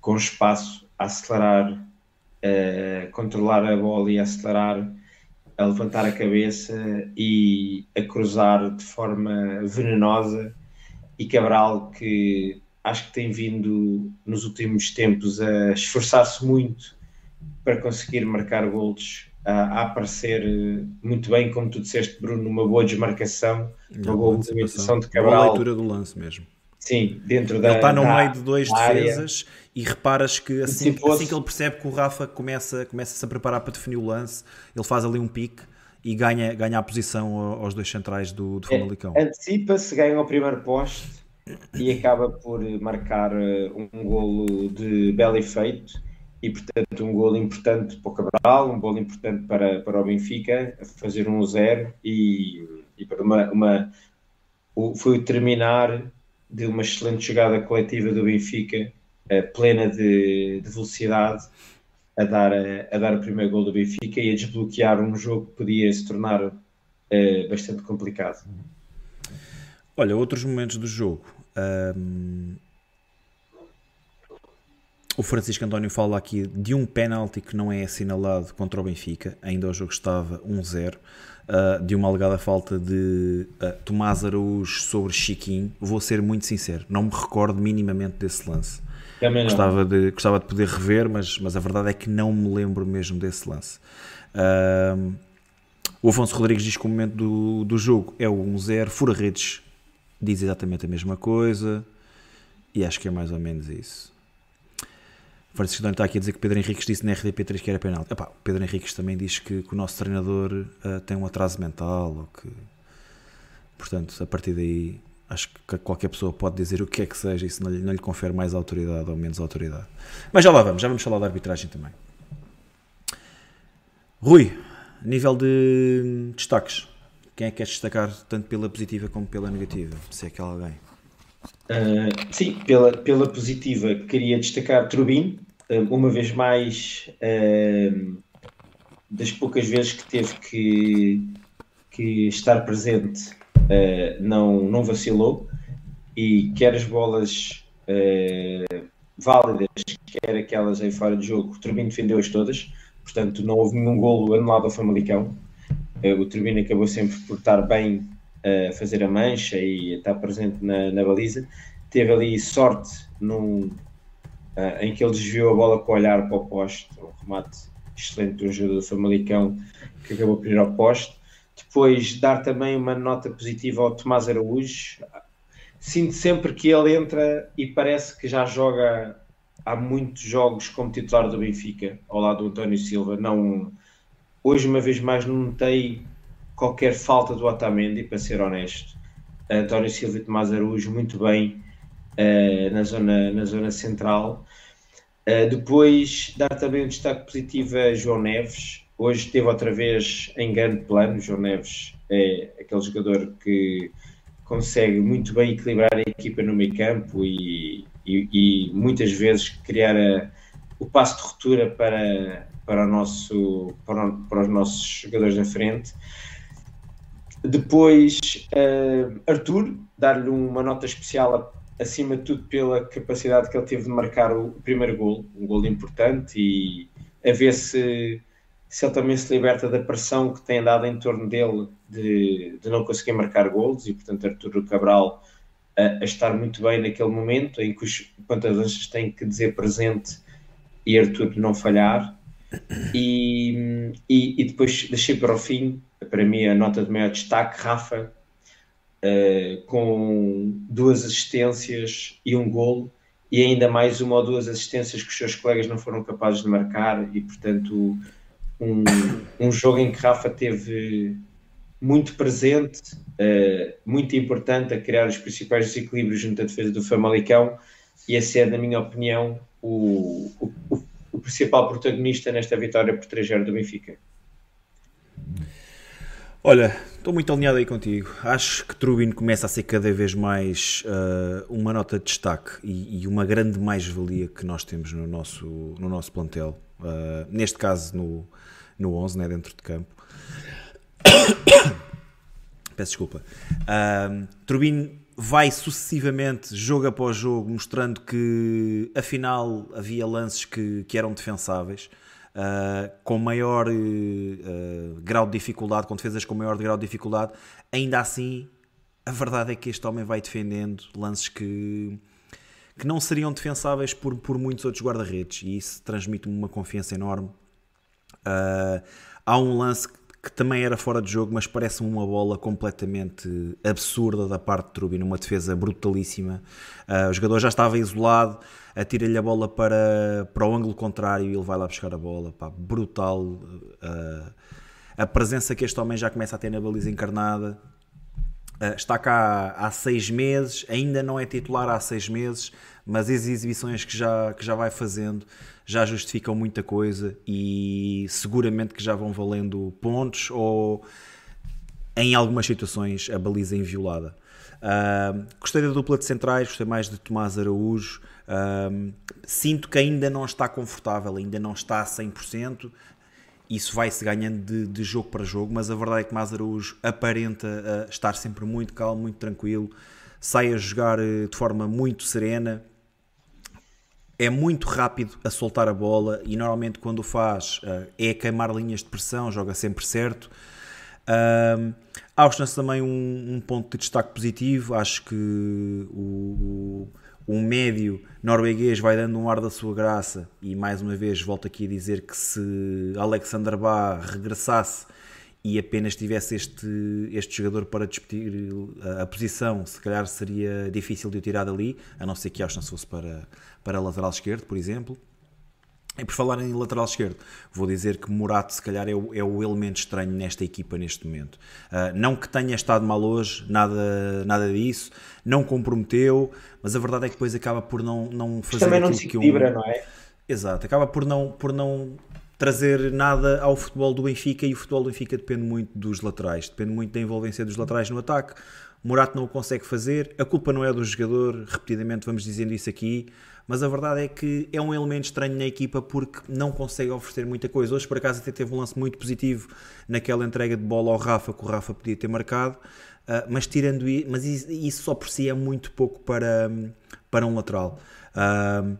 com espaço a acelerar, uh, controlar a bola e a acelerar, a levantar a cabeça e a cruzar de forma venenosa. E Cabral que acho que tem vindo nos últimos tempos a esforçar-se muito para conseguir marcar golos, a, aparecer muito bem, como tu disseste, Bruno, numa boa desmarcação, uma boa movimentação de Cabral. Boa leitura do lance mesmo. Sim, dentro da. Ele está no da, meio de dois defesas área. e reparas que assim, assim que ele percebe que o Rafa começa, começa-se a preparar para definir o lance, ele faz ali um pique e ganha, ganha a posição aos dois centrais do, do Famalicão. É, Antecipa-se, ganha o primeiro poste e acaba por marcar eh, um golo de belo efeito e portanto um golo importante para o Cabral, um golo importante para, para o Benfica, fazer um zero e, e para uma, uma o, foi o terminar de uma excelente jogada coletiva do Benfica, uh, plena de, de velocidade, a dar, a, a, dar o primeiro gol do Benfica e a desbloquear um jogo que podia se tornar uh, bastante complicado. Olha, outros momentos do jogo. Um, o Francisco António fala aqui de um penalti que não é assinalado contra o Benfica, ainda o jogo estava 1-0, uh, de uma alegada falta de uh, Tomás Araújo sobre Chiquinho. Vou ser muito sincero, não me recordo minimamente desse lance. Gostava de, gostava de poder rever, mas, mas a verdade é que não me lembro mesmo desse lance. Uh, o Afonso Rodrigues diz que o momento do, do jogo é o 1-0. Fura Redes diz exatamente a mesma coisa. E acho que é mais ou menos isso. Francisco Dano está aqui a dizer que Pedro Henriques disse na RDP3 que era penal. Epá, Pedro Henriques também diz que, que o nosso treinador uh, tem um atraso mental. Ou que... Portanto, a partir daí acho que qualquer pessoa pode dizer o que é que seja, isso não lhe, não lhe confere mais autoridade ou menos autoridade. Mas já lá vamos, já vamos falar da arbitragem também. Rui, nível de destaques, quem é que queres destacar tanto pela positiva como pela negativa? Se é que há alguém. Uh, sim, pela, pela positiva queria destacar Trubin, uh, uma vez mais uh, das poucas vezes que teve que, que estar presente uh, não, não vacilou e quer as bolas válidas, quer aquelas em fora de jogo, o Turbino defendeu-as todas, portanto não houve nenhum golo anulado ao Famalicão. O Turbino acabou sempre por estar bem a fazer a mancha e estar presente na, na baliza. Teve ali sorte num, em que ele desviou a bola com o olhar para o poste, um remate excelente um jogador do Famalicão que acabou por ir ao poste. Depois, dar também uma nota positiva ao Tomás Araújo. Sinto sempre que ele entra e parece que já joga há muitos jogos como titular do Benfica, ao lado do António Silva. Não, hoje, uma vez mais, não notei qualquer falta do Otamendi, para ser honesto. António Silva e Tomás Araújo muito bem uh, na, zona, na zona central. Uh, depois, dar também um destaque positivo a João Neves. Hoje esteve outra vez em grande plano. João Neves é aquele jogador que consegue muito bem equilibrar a equipa no meio campo e, e, e muitas vezes criar a, o passo de ruptura para, para, o nosso, para, para os nossos jogadores da frente. Depois, uh, Arthur, dar-lhe uma nota especial, acima de tudo, pela capacidade que ele teve de marcar o primeiro gol, um gol importante, e a ver se, se ele também se liberta da pressão que tem dado em torno dele de, de não conseguir marcar golos, e portanto, Arthur Cabral a, a, estar muito bem naquele momento em que os pontas têm que dizer presente e Arthur não falhar. E, e, e, depois deixei para o fim, para mim, a nota de maior destaque, Rafa, uh, com duas assistências e um golo, e ainda mais uma ou duas assistências que os seus colegas não foram capazes de marcar, e portanto, um, um jogo em que Rafa teve muito presente, uh, muito importante a criar os principais desequilíbrios junto à defesa do Famalicão, e esse é, na minha opinião, o, o, o principal protagonista nesta vitória por 3 do Benfica. Olha, estou muito alinhado aí contigo. Acho que Trubin começa a ser cada vez mais uh, uma nota de destaque e, e uma grande mais-valia que nós temos no nosso, no nosso plantel. Uh, neste caso, no, no 11, né, dentro de campo. [coughs] Peço desculpa. Uh, Trubin vai sucessivamente, jogo após jogo, mostrando que afinal havia lances que, que eram defensáveis. Uh, com maior uh, grau de dificuldade, com defesas com maior grau de dificuldade, ainda assim, a verdade é que este homem vai defendendo lances que, que não seriam defensáveis por, por muitos outros guarda-redes, e isso transmite-me uma confiança enorme. Uh, há um lance que também era fora de jogo, mas parece uma bola completamente absurda da parte de Trubi, numa defesa brutalíssima. Uh, o jogador já estava isolado, atira-lhe a bola para, para o ângulo contrário e ele vai lá buscar a bola. Pá, brutal. Uh, a presença que este homem já começa a ter na baliza encarnada. Uh, está cá há seis meses, ainda não é titular há seis meses, mas as exibições que já, que já vai fazendo já justificam muita coisa e seguramente que já vão valendo pontos ou em algumas situações a baliza inviolada. Uh, gostei da dupla de centrais, gostei mais de Tomás Araújo. Uh, sinto que ainda não está confortável, ainda não está a 100%. Isso vai-se ganhando de, de, jogo para jogo, mas a verdade é que Tomás Araújo aparenta uh, estar sempre muito calmo, muito tranquilo, sai a jogar eh, de forma muito serena é muito rápido a soltar a bola e normalmente quando o faz uh, é queimar linhas de pressão, joga sempre certo. Uh, Austin também um, um, ponto de destaque positivo, acho que o, médio norueguês vai dando um ar da sua graça e mais uma vez volto aqui a dizer que se Alexander Bá regressasse e apenas tivesse este, este jogador para disputar a, a, posição, se calhar seria difícil de o tirar dali, a não ser que Austin fosse para, para lateral esquerdo, por exemplo. E por falar em lateral esquerdo, vou dizer que Murato se calhar é o, é o elemento estranho nesta equipa neste momento. Uh, não que tenha estado mal hoje, nada, nada disso, não comprometeu, mas a verdade é que depois acaba por não, não fazer também não se equilibra, um... não é? Exato, acaba por não, por não trazer nada ao futebol do Benfica e o futebol do Benfica depende muito dos laterais, depende muito da envolvência dos laterais no ataque. Morato não o consegue fazer, a culpa não é do jogador, repetidamente vamos dizendo isso aqui, mas a verdade é que é um elemento estranho na equipa porque não consegue oferecer muita coisa. Hoje, por acaso, até teve um lance muito positivo naquela entrega de bola ao Rafa, que o Rafa podia ter marcado, uh, mas tirando mas isso só por si é muito pouco para, para um lateral. Uh,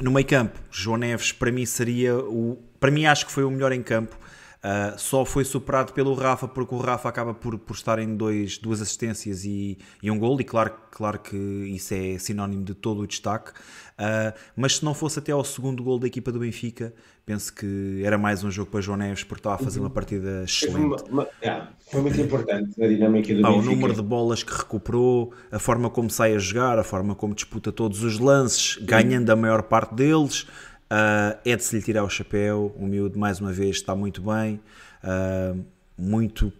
no meio campo, João Neves para mim seria o, para mim acho que foi o melhor em campo. Uh, só foi superado pelo Rafa porque o Rafa acaba por, por estar em dois, duas assistências e, e um gol, e claro, claro que isso é sinónimo de todo o destaque. Uh, mas se não fosse até ao segundo gol da equipa do Benfica, penso que era mais um jogo para João Neves porque estava a fazer uma uhum. partida excelente. Foi, uma, yeah, foi muito importante na dinâmica do ah, Benfica. O número de bolas que recuperou, a forma como sai a jogar, a forma como disputa todos os lances, ganhando a maior parte deles. Uh, é de se lhe tirar o chapéu. O miúdo, mais uma vez, está muito bem. Uh, muito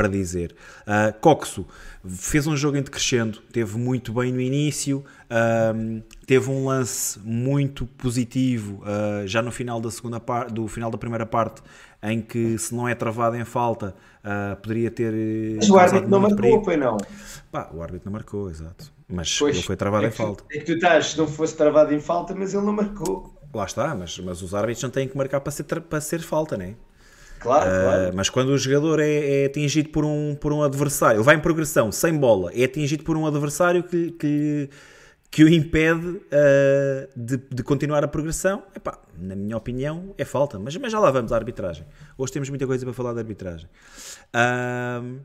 para dizer. Uh, Coxo fez um jogo em decrescendo, teve muito bem no início, uh, teve um lance muito positivo uh, já no final da segunda parte, do final da primeira parte, em que se não é travado em falta, uh, poderia ter. Mas o árbitro não marcou, foi não? Pá, o árbitro não marcou, exato. Mas pois, ele foi travado é em falta. É que tu estás, se não fosse travado em falta, mas ele não marcou. Lá está, mas, mas os árbitros não têm que marcar para ser, para ser falta, não é? Claro, uh, claro. Mas quando o jogador é, é, atingido por um, por um adversário, ele vai em progressão, sem bola, é atingido por um adversário que, que, que o impede uh, de, de, continuar a progressão, epá, na minha opinião, é falta. Mas, mas já lá vamos à arbitragem. Hoje temos muita coisa para falar da arbitragem. Uh,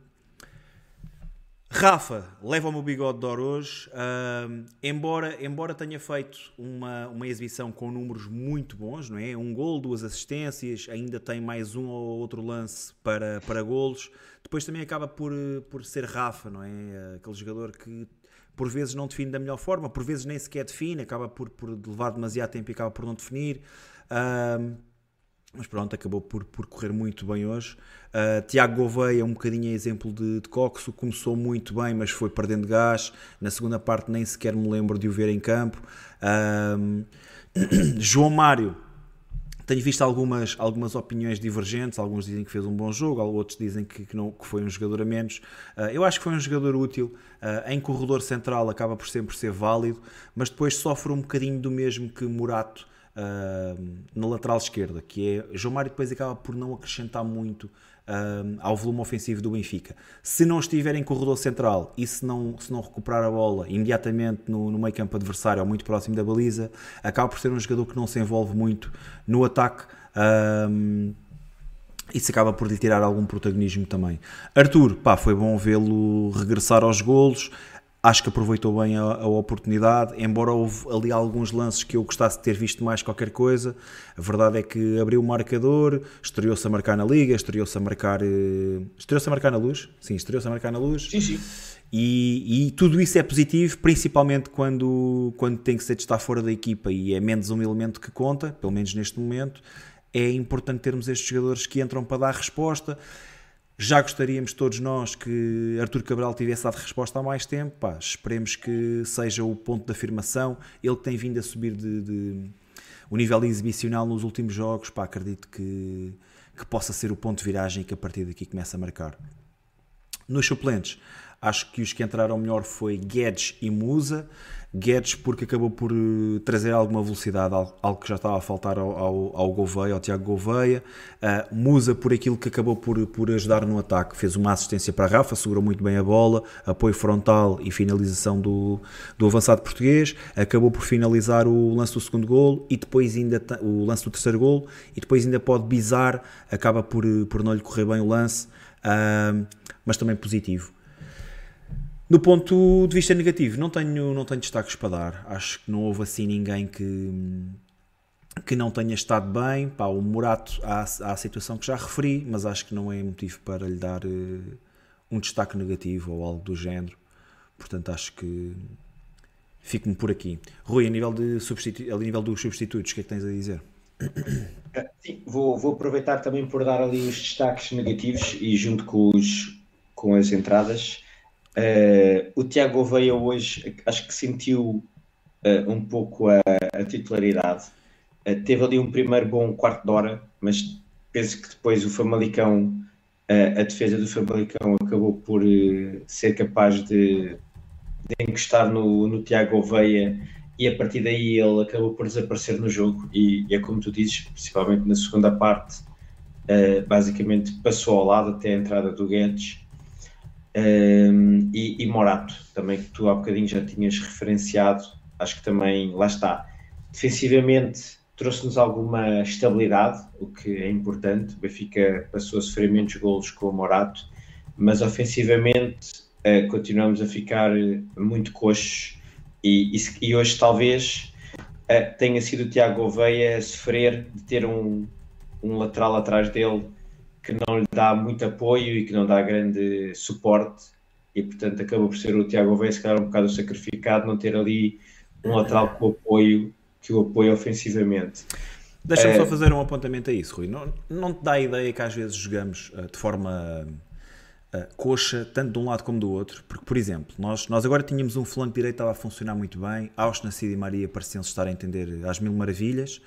Rafa leva o meu bigode de ouro hoje, uh, embora, embora tenha feito uma, uma exibição com números muito bons, não é? Um gol, duas assistências, ainda tem mais um ou outro lance para, para golos. Depois também acaba por, por ser Rafa, não é? Aquele jogador que por vezes não define da melhor forma, por vezes nem sequer define, acaba por, por levar demasiado tempo e acaba por não definir. Uh, mas pronto, acabou por, por correr muito bem hoje. Uh, Tiago Gouveia, um bocadinho exemplo de, de Coxo, começou muito bem, mas foi perdendo gás. Na segunda parte, nem sequer me lembro de o ver em campo. Uh, [clears throat] João Mário, tenho visto algumas, algumas opiniões divergentes. Alguns dizem que fez um bom jogo, outros dizem que, que não, que foi um jogador a menos. Uh, eu acho que foi um jogador útil. em corredor central, acaba por sempre ser válido, mas depois sofre um bocadinho do mesmo que Murato uh, na lateral esquerda, que é João Mário depois acaba por não acrescentar muito ao volume ofensivo do Benfica. Se não estiver em corredor central e se não, se não recuperar a bola imediatamente no, no meio campo adversário ou muito próximo da baliza, acaba por ser um jogador que não se envolve muito no ataque. Um, isso acaba por lhe tirar algum protagonismo também. Arthur, pá, foi bom vê-lo regressar aos golos. Acho que aproveitou bem a, a, oportunidade, embora houve ali alguns lances que eu gostasse de ter visto mais qualquer coisa. A verdade é que abriu o marcador, estreou-se a marcar na Liga, estreou-se a marcar. Eh, estreou-se a marcar na luz? Sim, estreou-se a marcar na luz. Sim, sim. E, e, tudo isso é positivo, principalmente quando, quando tem que ser de estar fora da equipa e é menos um elemento que conta, pelo menos neste momento. É importante termos estes jogadores que entram para dar resposta já gostaríamos todos nós que Artur Cabral tivesse dado resposta há mais tempo. Pá, esperemos que seja o ponto de afirmação. Ele que tem vindo a subir de, de o nível exibicional nos últimos jogos. Pá, acredito que, que possa ser o ponto de viragem e que a partir daqui comece a marcar. Nos suplentes, acho que os que entraram melhor foi Guedes e Musa. Guedes porque acabou por eh, trazer alguma velocidade, algo que já estava a faltar ao, ao, ao Gouveia, ao Tiago Gouveia. Uh, Musa por aquilo que acabou por, por ajudar no ataque, fez uma assistência para Rafa, segurou muito bem a bola, apoio frontal e finalização do, do avançado português. Acabou por finalizar o lance do segundo gol e depois ainda o lance do terceiro gol e depois ainda pode bizar, acaba por, por não lhe correr bem o lance, uh, mas também positivo. Do ponto de vista negativo, não tenho, não tenho destaques para dar. Acho que não houve assim ninguém que, que não tenha estado bem. Pá, o Murato, há, há a situação que já referi, mas acho que não é motivo para lhe dar uh, um destaque negativo ou algo do género. Portanto, acho que fico-me por aqui. Rui, a nível, de substitu... a nível dos substitutos, o que é que tens a dizer? Sim, vou, vou aproveitar também por dar ali os destaques negativos e junto com, os, com as entradas Uh, o Tiago Gouveia hoje acho que sentiu uh, um pouco a, a titularidade. Uh, teve ali um primeiro bom quarto de hora, mas penso que depois o Famalicão, a defesa do Famalicão acabou por ser capaz de, de encostar no, no Tiago Gouveia e a partir daí ele acabou por desaparecer no jogo e, e é como tu dizes, principalmente na segunda parte, basicamente passou ao lado até a entrada do Guedes um, e, e, Morato, também que tu há bocadinho já tinhas referenciado, acho que também lá está. Defensivamente, trouxe-nos alguma estabilidade, o que é importante. O Benfica passou a sofrer menos golos com o Morato, mas ofensivamente uh, continuamos a ficar muito coxos e, e, e hoje talvez uh, tenha sido o Tiago Gouveia a sofrer de ter um, um lateral atrás dele que não lhe dá muito apoio e que não dá grande suporte e portanto acabou por ser o Tiago Gouveia se calhar um bocado sacrificado não ter ali um lateral com apoio que o apoia ofensivamente. Deixa-me é... só fazer um apontamento a isso, Rui. Não, não te dá a ideia que às vezes jogamos uh, de forma uh, coxa, tanto de um lado como do outro? Porque, por exemplo, nós, nós agora tínhamos um flanco direito que estava a funcionar muito bem, Austin, Cid e Maria pareciam-se estar a entender às mil maravilhas.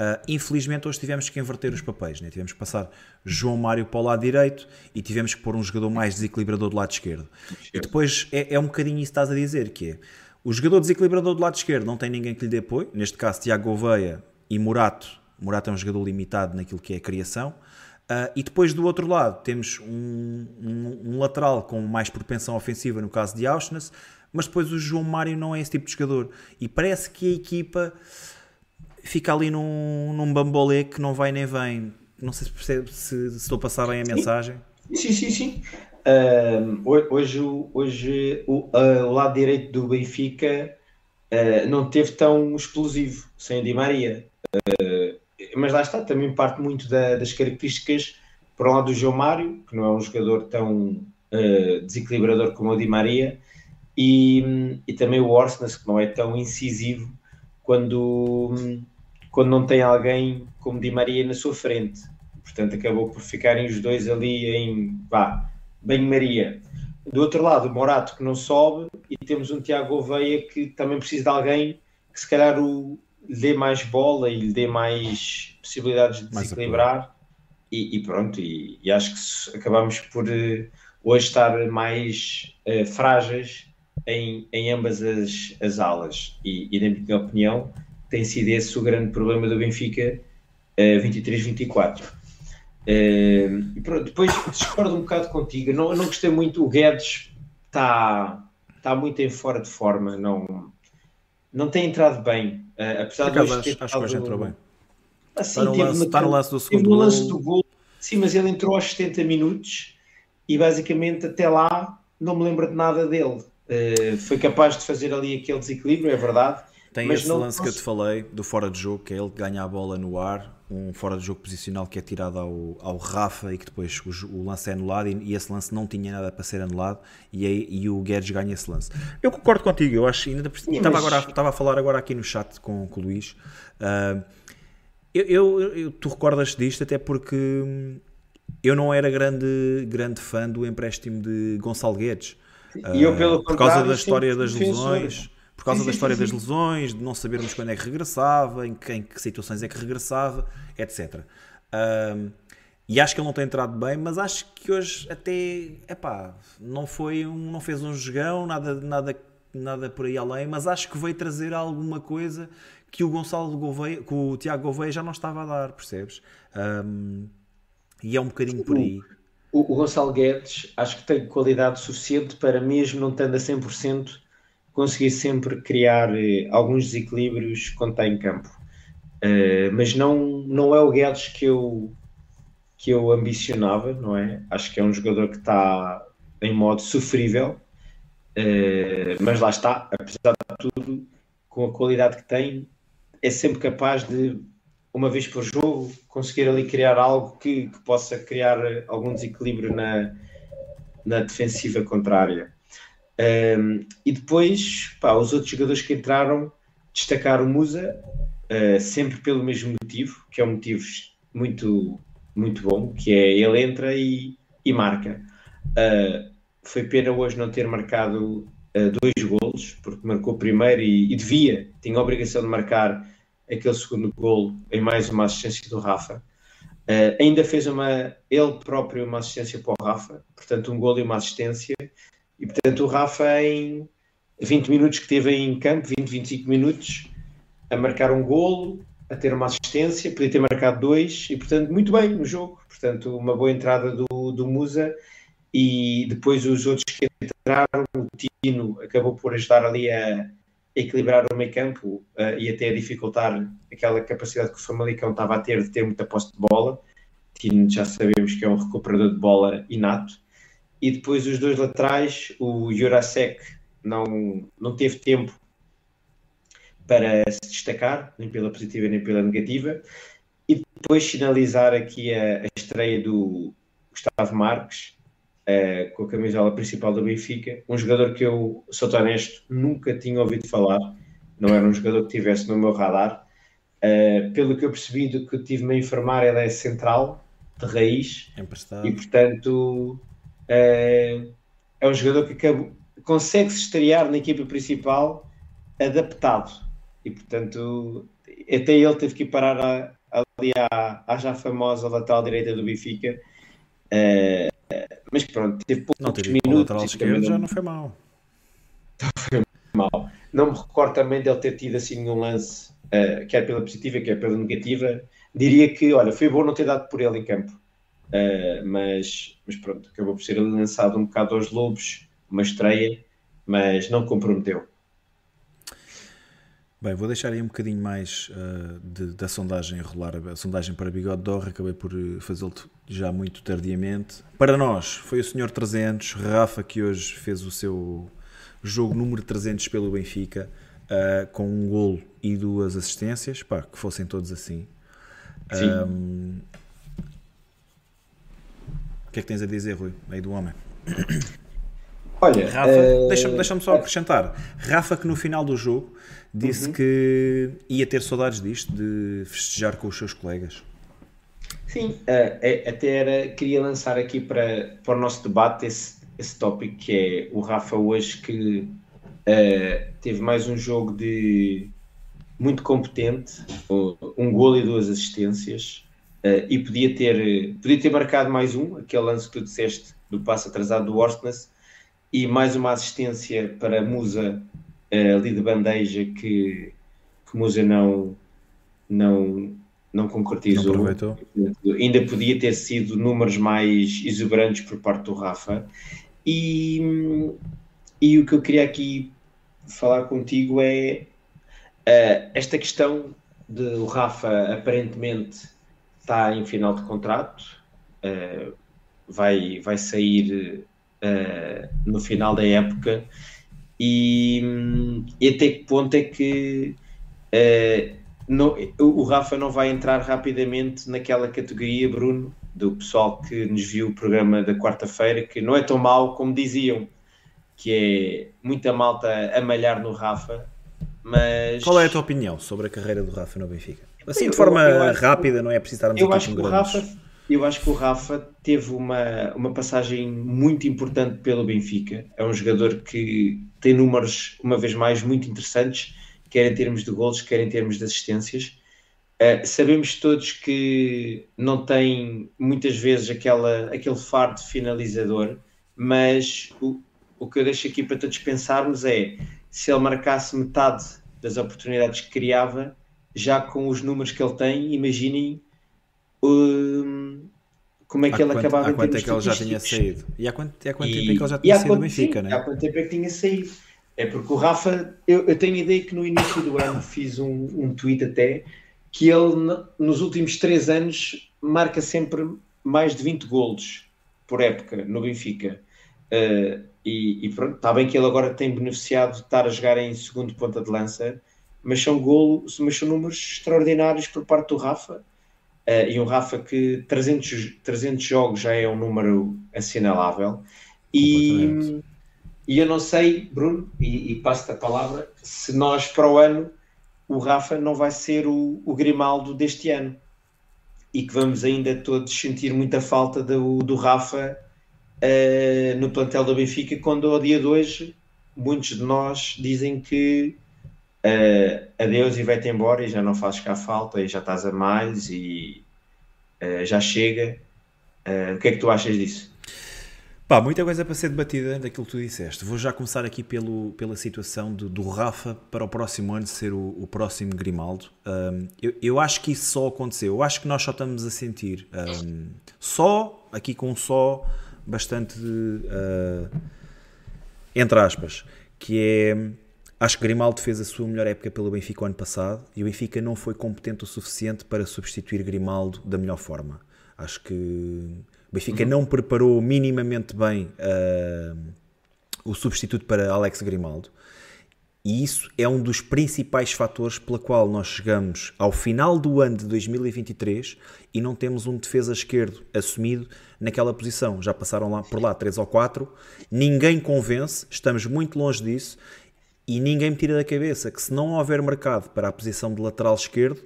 Uh, infelizmente, hoje tivemos que inverter os papéis. Né? Tivemos que passar João Mário para o lado direito e tivemos que pôr um jogador mais desequilibrador do lado esquerdo. E depois é, é um bocadinho isso que estás a dizer, que é o jogador desequilibrador do lado esquerdo não tem ninguém que lhe dê apoio, neste caso Tiago Gouveia e Murato. Murato é um jogador limitado naquilo que é a criação. Uh, e depois do outro lado temos um, um, um, lateral com mais propensão ofensiva, no caso de Auschwitz, mas depois o João Mário não é esse tipo de jogador. E parece que a equipa fica ali num, num bambolê que não vai nem vem. Não sei se percebe se, se estou a passar bem a mensagem. Sim, sim, sim. Uh, hoje hoje o, uh, o, lado direito do Benfica uh, não teve tão explosivo sem Di Maria. mas lá está, também parte muito da, das características, por um lado, do João Mário, que não é um jogador tão desequilibrador como o Di Maria, e, e também o Orsnes, que não é tão incisivo quando, quando não tem alguém como Di Maria na sua frente. Portanto, acabou por ficarem os dois ali em vá, banho-maria. Do outro lado, o Morato que não sobe e temos um Tiago Oveia que também precisa de alguém que se calhar o, lhe dê mais bola e lhe dê mais possibilidades de desequilibrar. E, e, pronto, e, e, acho que acabamos por uh, hoje estar mais uh, frágeis em, em ambas as, as alas. E, e, na minha opinião, tem sido esse o grande problema do Benfica uh, eh, 23-24. Uh, pronto, depois discordo um bocado contigo. Não, não gostei muito. O Guedes está tá muito em fora de forma. Não, não tem entrado bem. Uh, apesar de acho, acho que hoje entrou bem. Assim, está, no lance, está no lance do segundo lance do gol. Sim, mas ele entrou aos 70 minutos e basicamente até lá não me lembro de nada dele. Uh, foi capaz de fazer ali aquele desequilíbrio, é verdade. Tem esse lance que eu te falei do fora de jogo, que é ele que ganha a bola no ar, um fora de jogo posicional que é tirado ao, ao Rafa e que depois o, o lance é anulado e, e, esse lance não tinha nada para ser anulado e, aí, e o Guedes ganha esse lance. Eu concordo contigo, eu acho ainda Sim, estava, mas... agora, estava a falar agora aqui no chat com, com o Luís. Uh, eu, eu, eu, tu recordas disto até porque eu não era grande, grande fã do empréstimo de Gonçalo Guedes. E eu, pelo por causa da história das lesões, por causa sim, da história sim, sim. das lesões, de não sabermos quando é que regressava, em que, em que situações é que regressava, etc. Um, e acho que ele não tem entrado bem, mas acho que hoje até, epá, não foi um, não fez um jogão, nada, nada, nada por aí além, mas acho que veio trazer alguma coisa que o Gonçalo Gouveia, que o Tiago Gouveia já não estava a dar, percebes? Um, e é um bocadinho por aí o, o Gonçalo Guedes acho que tem qualidade suficiente para, mesmo não estando a 100%, conseguir sempre criar eh, alguns desequilíbrios quando está em campo. Uh, mas não, não é o Guedes que eu, que eu ambicionava, não é? Acho que é um jogador que está em modo sofrível, uh, mas lá está, apesar de tudo, com a qualidade que tem, é sempre capaz de uma vez por jogo, conseguir ali criar algo que, que possa criar algum desequilíbrio na, na defensiva contrária. Um, e depois, pá, os outros jogadores que entraram, destacar o Musa, uh, sempre pelo mesmo motivo, que é um motivo muito, muito bom, que é ele entra e, e marca. Uh, foi pena hoje não ter marcado uh, dois golos, porque marcou primeiro e, e devia, tinha a obrigação de marcar aquele segundo gol em mais uma assistência do Rafa. Ainda fez uma, ele próprio uma assistência para o Rafa, portanto um gol e uma assistência, e portanto o Rafa em 20 minutos que teve em campo, 20, 25 minutos, a marcar um golo, a ter uma assistência, podia ter marcado dois, e portanto muito bem no jogo, portanto uma boa entrada do, do Musa, e depois os outros que entraram, o Tino acabou por ajudar ali a, equilibrar o meio campo uh, e até a dificultar aquela capacidade que o Famalicão estava a ter de ter muita posse de bola. Tino já sabemos que é um recuperador de bola inato. E depois os dois laterais, o Jurasek não, não teve tempo para se destacar, nem pela positiva nem pela negativa. E depois finalizar aqui a, a estreia do Gustavo Marques, uh, com a camisola principal do Benfica, um jogador que eu, sou honesto, nunca tinha ouvido falar, não era um jogador que tivesse no meu radar. Uh, pelo que eu percebi do que tive-me a informar, ele é central, de raiz, Emprestado. e portanto uh, é um jogador que acabou, consegue se estrear na equipa principal adaptado, e portanto até ele teve que ir parar a, ali à, à já famosa lateral direita do Benfica. Uh, mas pronto, teve poucos Não, ido minutos. lateral esquerdo já não- não foi mal. mal. Não me recordo também dele ter tido assim um lance, eh, quer pela positiva, quer pela negativa. Diria que, olha, foi bom não ter dado por ele em campo. Eh, mas, mas pronto, acabou por ser lançado um bocado aos lobos, uma estreia, mas não comprometeu. Bem, vou deixar aí um bocadinho mais uh, de- da sondagem rolar, a sondagem para Bigode de Orra, acabei por uh, fazê-lo já muito tardiamente. Para nós, foi o Senhor 300, Rafa, que hoje fez o seu jogo número 300 pelo Benfica, uh, com um golo e duas assistências, pá, que fossem todos assim. Sim. Um, o que é que tens a dizer, Rui, aí do homem? [coughs] Olha, Rafa, eh, deixa-me deixa só acrescentar. Rafa que no final do jogo disse Uhum. que ia ter saudades disto, de festejar com os seus colegas. Sim, é- até era, queria lançar aqui para, para o nosso debate esse, esse tópico que é o Rafa hoje que eh, teve mais um jogo de muito competente, um golo e duas assistências, eh, e podia ter, podia ter marcado mais um, aquele lance que tu disseste do passo atrasado do Orsnes, e mais uma assistência para Musa eh, ali de bandeja que, que Musa não, não, não concretizou. Não. Ainda podia ter sido números mais exuberantes por parte do Rafa. E, e o que eu queria aqui falar contigo é eh, esta questão de o Rafa aparentemente está em final de contrato, eh, vai, vai sair eh, no final da época e, e até que ponto é que eh, não- o Rafa não vai entrar rapidamente naquela categoria, Bruno, do pessoal que nos viu o programa da quarta-feira, que não é tão mau como diziam, que é muita malta a malhar no Rafa, mas Qual é a tua opinião sobre a carreira do Rafa no Benfica? Assim, Eu- de forma eu acho- rápida, não é preciso estarmos eu aqui acho que o grandes... Rafa eu acho que o Rafa teve uma, uma passagem muito importante pelo Benfica. É um jogador que tem números, uma vez mais, muito interessantes, quer em termos de golos, quer em termos de assistências. Uh, sabemos todos que não tem muitas vezes aquela, aquele fardo finalizador, mas o, o que eu deixo aqui para todos pensarmos é se ele marcasse metade das oportunidades que criava, já com os números que ele tem, imaginem hum, como é que Há ele quanto, acabava há em quanto é que ele já tinha saído? E há quanto, há quanto E- tempo é que ele já tinha saído do Benfica, sim, né? Há quanto tempo é que tinha saído? É porque o Rafa, eu, eu tenho a ideia que no início do ano fiz um, um tweet até que ele nos últimos três anos marca sempre mais de 20 golos por época no Benfica. Uh, e, e pronto, está bem que ele agora tem beneficiado de estar a jogar em segundo ponta de lança, mas são golos, mas são números extraordinários por parte do Rafa. Uh, e um Rafa que 300, 300 jogos já é um número assinalável. E, e eu não sei, Bruno, e, e passo-te a palavra, se nós para o ano o Rafa não vai ser o, o Grimaldo deste ano e que vamos ainda todos sentir muita falta do, do Rafa eh, no plantel do Benfica, quando ao dia de hoje muitos de nós dizem que eh, adeus e vai-te embora e já não fazes cá falta e já estás a mais e eh, já chega. Eh, o que é que tu achas disso? Pá, muita coisa para ser debatida daquilo que tu disseste. Vou já começar aqui pelo, pela situação do, do Rafa para o próximo ano ser o, o próximo Grimaldo. Um, eu, eu acho que isso só aconteceu. Eu acho que nós só estamos a sentir um, só, aqui com só bastante uh, entre aspas, que é Acho que Grimaldo fez a sua melhor época pelo Benfica o ano passado e o Benfica não foi competente o suficiente para substituir Grimaldo da melhor forma. Acho que o Benfica uhum. não preparou minimamente bem uh, o substituto para Alex Grimaldo. E isso é um dos principais fatores pela qual nós chegamos ao final do ano de 2023 e não temos um defesa esquerdo assumido naquela posição. Já passaram lá por lá três ou quatro, ninguém convence, estamos muito longe disso e ninguém me tira da cabeça que se não houver mercado para a posição de lateral esquerdo,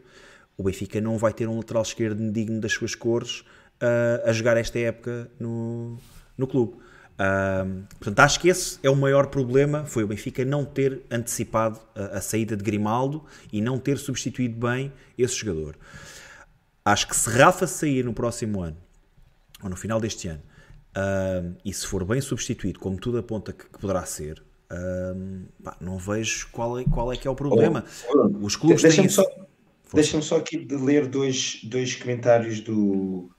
o Benfica não vai ter um lateral esquerdo digno das suas cores uh, a jogar esta época no, no clube. Uh, portanto, acho que esse é o maior problema, foi o Benfica não ter antecipado a, a, saída de Grimaldo e não ter substituído bem esse jogador. Acho que se Rafa sair no próximo ano, ou no final deste ano, uh, e se for bem substituído, como tudo aponta que, que poderá ser, pá, não vejo qual é, qual é que é o problema. Oh, Os clubes Deixa-me têm... só, deixa só aqui de ler dois, dois comentários do,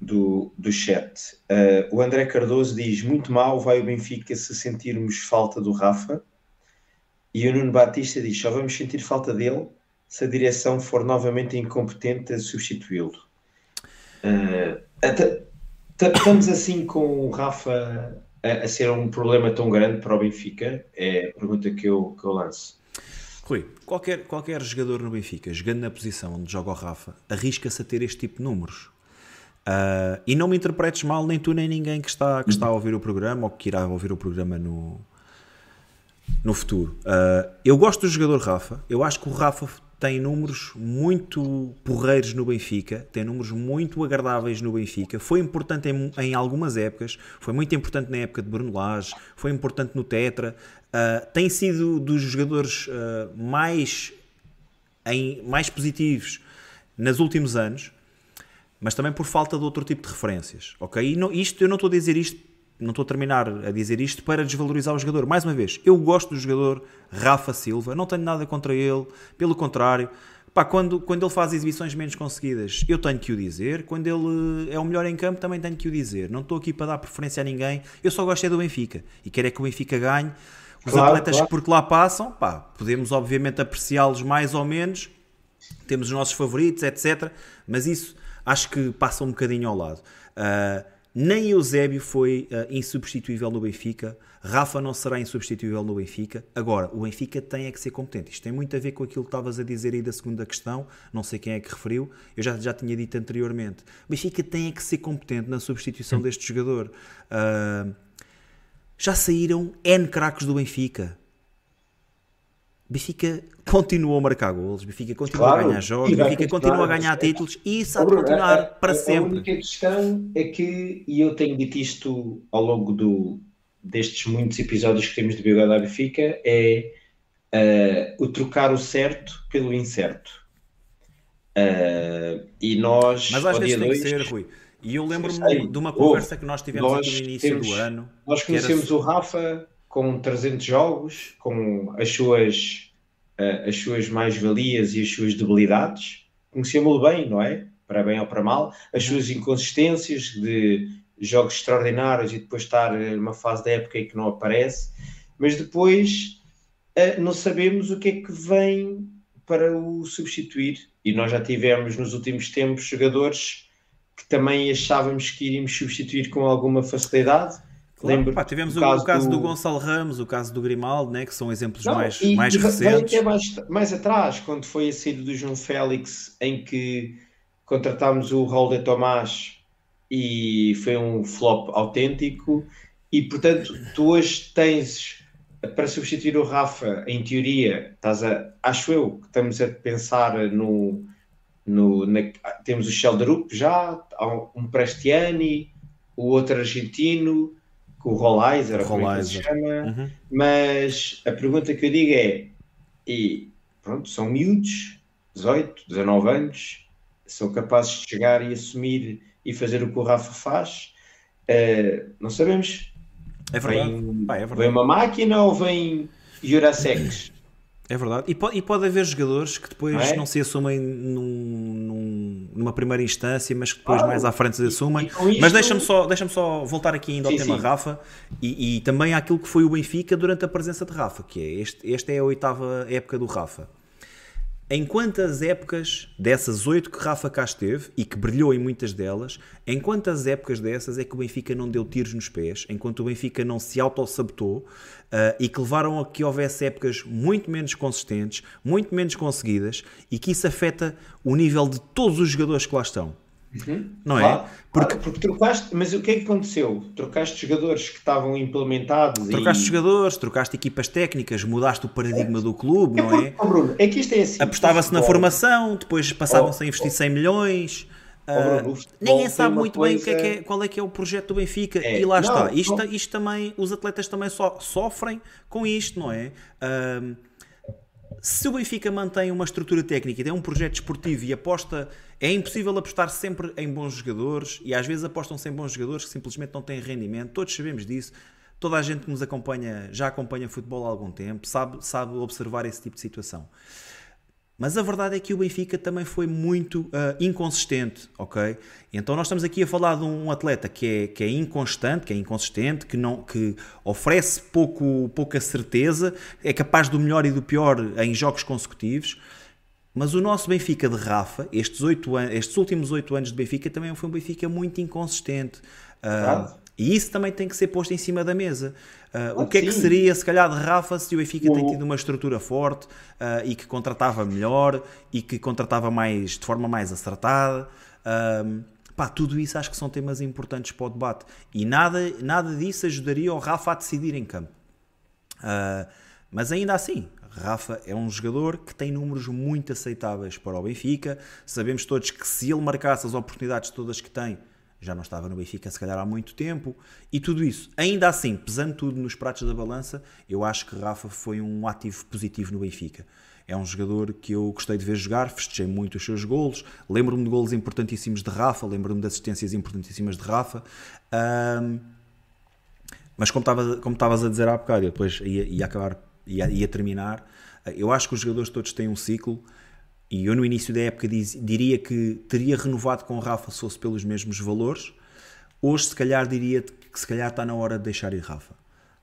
do, do chat. Uh, o André Cardoso diz: Muito mal vai o Benfica se sentirmos falta do Rafa. E o Nuno Batista diz: Só vamos sentir falta dele se a direção for novamente incompetente a substituí-lo. Uh, estamos assim com o Rafa a, ser um problema tão grande para o Benfica? É a pergunta que eu, que eu lanço. Rui, qualquer, qualquer jogador no Benfica, jogando na posição onde joga o Rafa, arrisca-se a ter este tipo de números. Uh, e não me interpretes mal, nem tu nem ninguém que está, que está a ouvir o programa ou que irá ouvir o programa no, no futuro. Uh, eu gosto do jogador Rafa, eu acho que o Rafa tem números muito porreiros no Benfica, tem números muito agradáveis no Benfica. Foi importante em, em algumas épocas, foi muito importante na época de Bruno Lage, foi importante no Tetra. Uh, tem sido dos jogadores mais, em, mais positivos nos últimos anos mas também por falta de outro tipo de referências, ok? E não, isto, eu não estou a dizer isto, não estou a terminar a dizer isto para desvalorizar o jogador. Mais uma vez, eu gosto do jogador Rafa Silva, não tenho nada contra ele, pelo contrário, pá, quando, quando ele faz exibições menos conseguidas, eu tenho que o dizer, quando ele é o melhor em campo, também tenho que o dizer. Não estou aqui para dar preferência a ninguém, eu só gosto é do Benfica e quero é que o Benfica ganhe. Os claro, atletas claro. que por lá passam, pá, podemos obviamente apreciá-los mais ou menos, temos os nossos favoritos, etc. Mas isso acho que passa um bocadinho ao lado. Uh, nem Eusébio foi uh, insubstituível no Benfica, Rafa não será insubstituível no Benfica. Agora, o Benfica tem é que ser competente. Isto tem muito a ver com aquilo que estavas a dizer aí da segunda questão, não sei quem é que referiu, eu já, já tinha dito anteriormente. O Benfica tem é que ser competente na substituição deste jogador. Uh, já saíram N craques do Benfica. Benfica continua a marcar golos, Benfica continua claro, a ganhar jogos, Benfica continua a ganhar títulos e isso há de continuar a, para a, sempre. A única questão é que, e eu tenho dito isto ao longo do, destes muitos episódios que temos de à Benfica, é uh, o trocar o certo pelo incerto. Uh, e nós. Mas às vezes tem dois, que ser, Rui. E eu lembro-me de uma conversa que nós tivemos nós aqui no início temos, do ano. Nós conhecemos era... o Rafa com 300 jogos, com as suas, uh, as suas mais-valias e as suas debilidades. Conhecemos-lo bem, não é? Para bem ou para mal. As suas inconsistências de jogos extraordinários e depois estar numa fase da época em que não aparece. Mas depois uh, não sabemos o que é que vem para o substituir. E nós já tivemos nos últimos tempos jogadores que também achávamos que iríamos substituir com alguma facilidade Claro, Lembro, pá, tivemos o, caso, o caso do... do... Gonçalo Ramos, o caso do Grimaldo, né, que são exemplos Não, mais, e, mais recentes. Até mais, mais atrás, quando foi a saída do João Félix, em que contratámos o Raul de Tomás e foi um flop autêntico. E portanto, tu hoje tens para substituir o Rafa, em teoria, estás a, acho eu que estamos a pensar no. no na, temos o Shelderup já, um Prestiani, o outro argentino com o Rollizer, como é se chama, uhum. mas a pergunta que eu digo é, e pronto, são miúdos, 18, 19 anos, são capazes de chegar e assumir e fazer o que o Rafa faz, uh, não sabemos. É verdade. Vem, Pá, é verdade. vem uma máquina ou vem Jurasex? É verdade. E pode, e pode haver jogadores que depois não, é? não se assumem num, numa primeira instância, mas que depois mais à frente se assumem. Isto... Mas deixa-me só, deixa só voltar aqui ainda ao sim, tema sim. Rafa e, e, também àquilo que foi o Benfica durante a presença de Rafa, que é este, esta é a oitava época do Rafa. Em quantas épocas dessas oito que Rafa cá esteve e que brilhou em muitas delas, em quantas épocas dessas é que o Benfica não deu tiros nos pés, enquanto o Benfica não se auto-sabotou uh, e que levaram a que houvesse épocas muito menos consistentes, muito menos conseguidas e que isso afeta o nível de todos os jogadores que lá estão? Uhum. Não é? claro, é? Porque... Claro, porque trocaste, mas o que é que aconteceu? Trocaste jogadores que estavam implementados Trocaste e... jogadores, trocaste equipas técnicas, mudaste o paradigma é. do clube, é não é? Oh, Bruno, é que isto é assim. Apostava-se na formação, depois passavam-se oh, a investir oh. 100 milhões. Oh, Bruno, uh, ninguém sabe muito coisa... bem o que é, que é, qual é que é o projeto do Benfica é. e lá não, está. Isto, isto também, os atletas também so, sofrem com isto, não é? Uh, se o Benfica mantém uma estrutura técnica e tem um projeto esportivo e aposta, é impossível apostar sempre em bons jogadores e às vezes apostam-se em bons jogadores que simplesmente não têm rendimento, todos sabemos disso. Toda a gente que nos acompanha, já acompanha futebol há algum tempo, sabe, sabe observar esse tipo de situação. Mas a verdade é que o Benfica também foi muito uh, inconsistente, ok? Então nós estamos aqui a falar de um atleta que é, que é inconstante, que é inconsistente, que, não, que oferece pouco, pouca certeza, é capaz do melhor e do pior em jogos consecutivos. Mas o nosso Benfica de Rafa, estes, oito estes últimos oito anos de Benfica, também foi um Benfica muito inconsistente. Uh, e isso também tem que ser posto em cima da mesa. Uh, o que é que seria, se calhar, de Rafa se o Benfica tem tido uma estrutura forte uh, e que contratava melhor e que contratava mais de forma mais acertada? Uh, pá, tudo isso acho que são temas importantes para o debate. E nada, nada disso ajudaria o Rafa a decidir em campo. mas ainda assim, Rafa é um jogador que tem números muito aceitáveis para o Benfica. Sabemos todos que se ele marcasse as oportunidades todas que tem, já não estava no Benfica se calhar há muito tempo e tudo isso. Ainda assim, pesando tudo nos pratos da balança, eu acho que Rafa foi um ativo positivo no Benfica. É um jogador que eu gostei de ver jogar, festejei muito os seus golos, lembro-me de golos importantíssimos de Rafa, lembro-me de assistências importantíssimas de Rafa. Um, mas como estavas como a dizer há bocado, eu depois ia, ia acabar, ia, ia terminar, eu acho que os jogadores todos têm um ciclo e eu no início da época diz, diria que teria renovado com o Rafa se fosse pelos mesmos valores. Hoje, se calhar, diria que se calhar está na hora de deixar ir Rafa.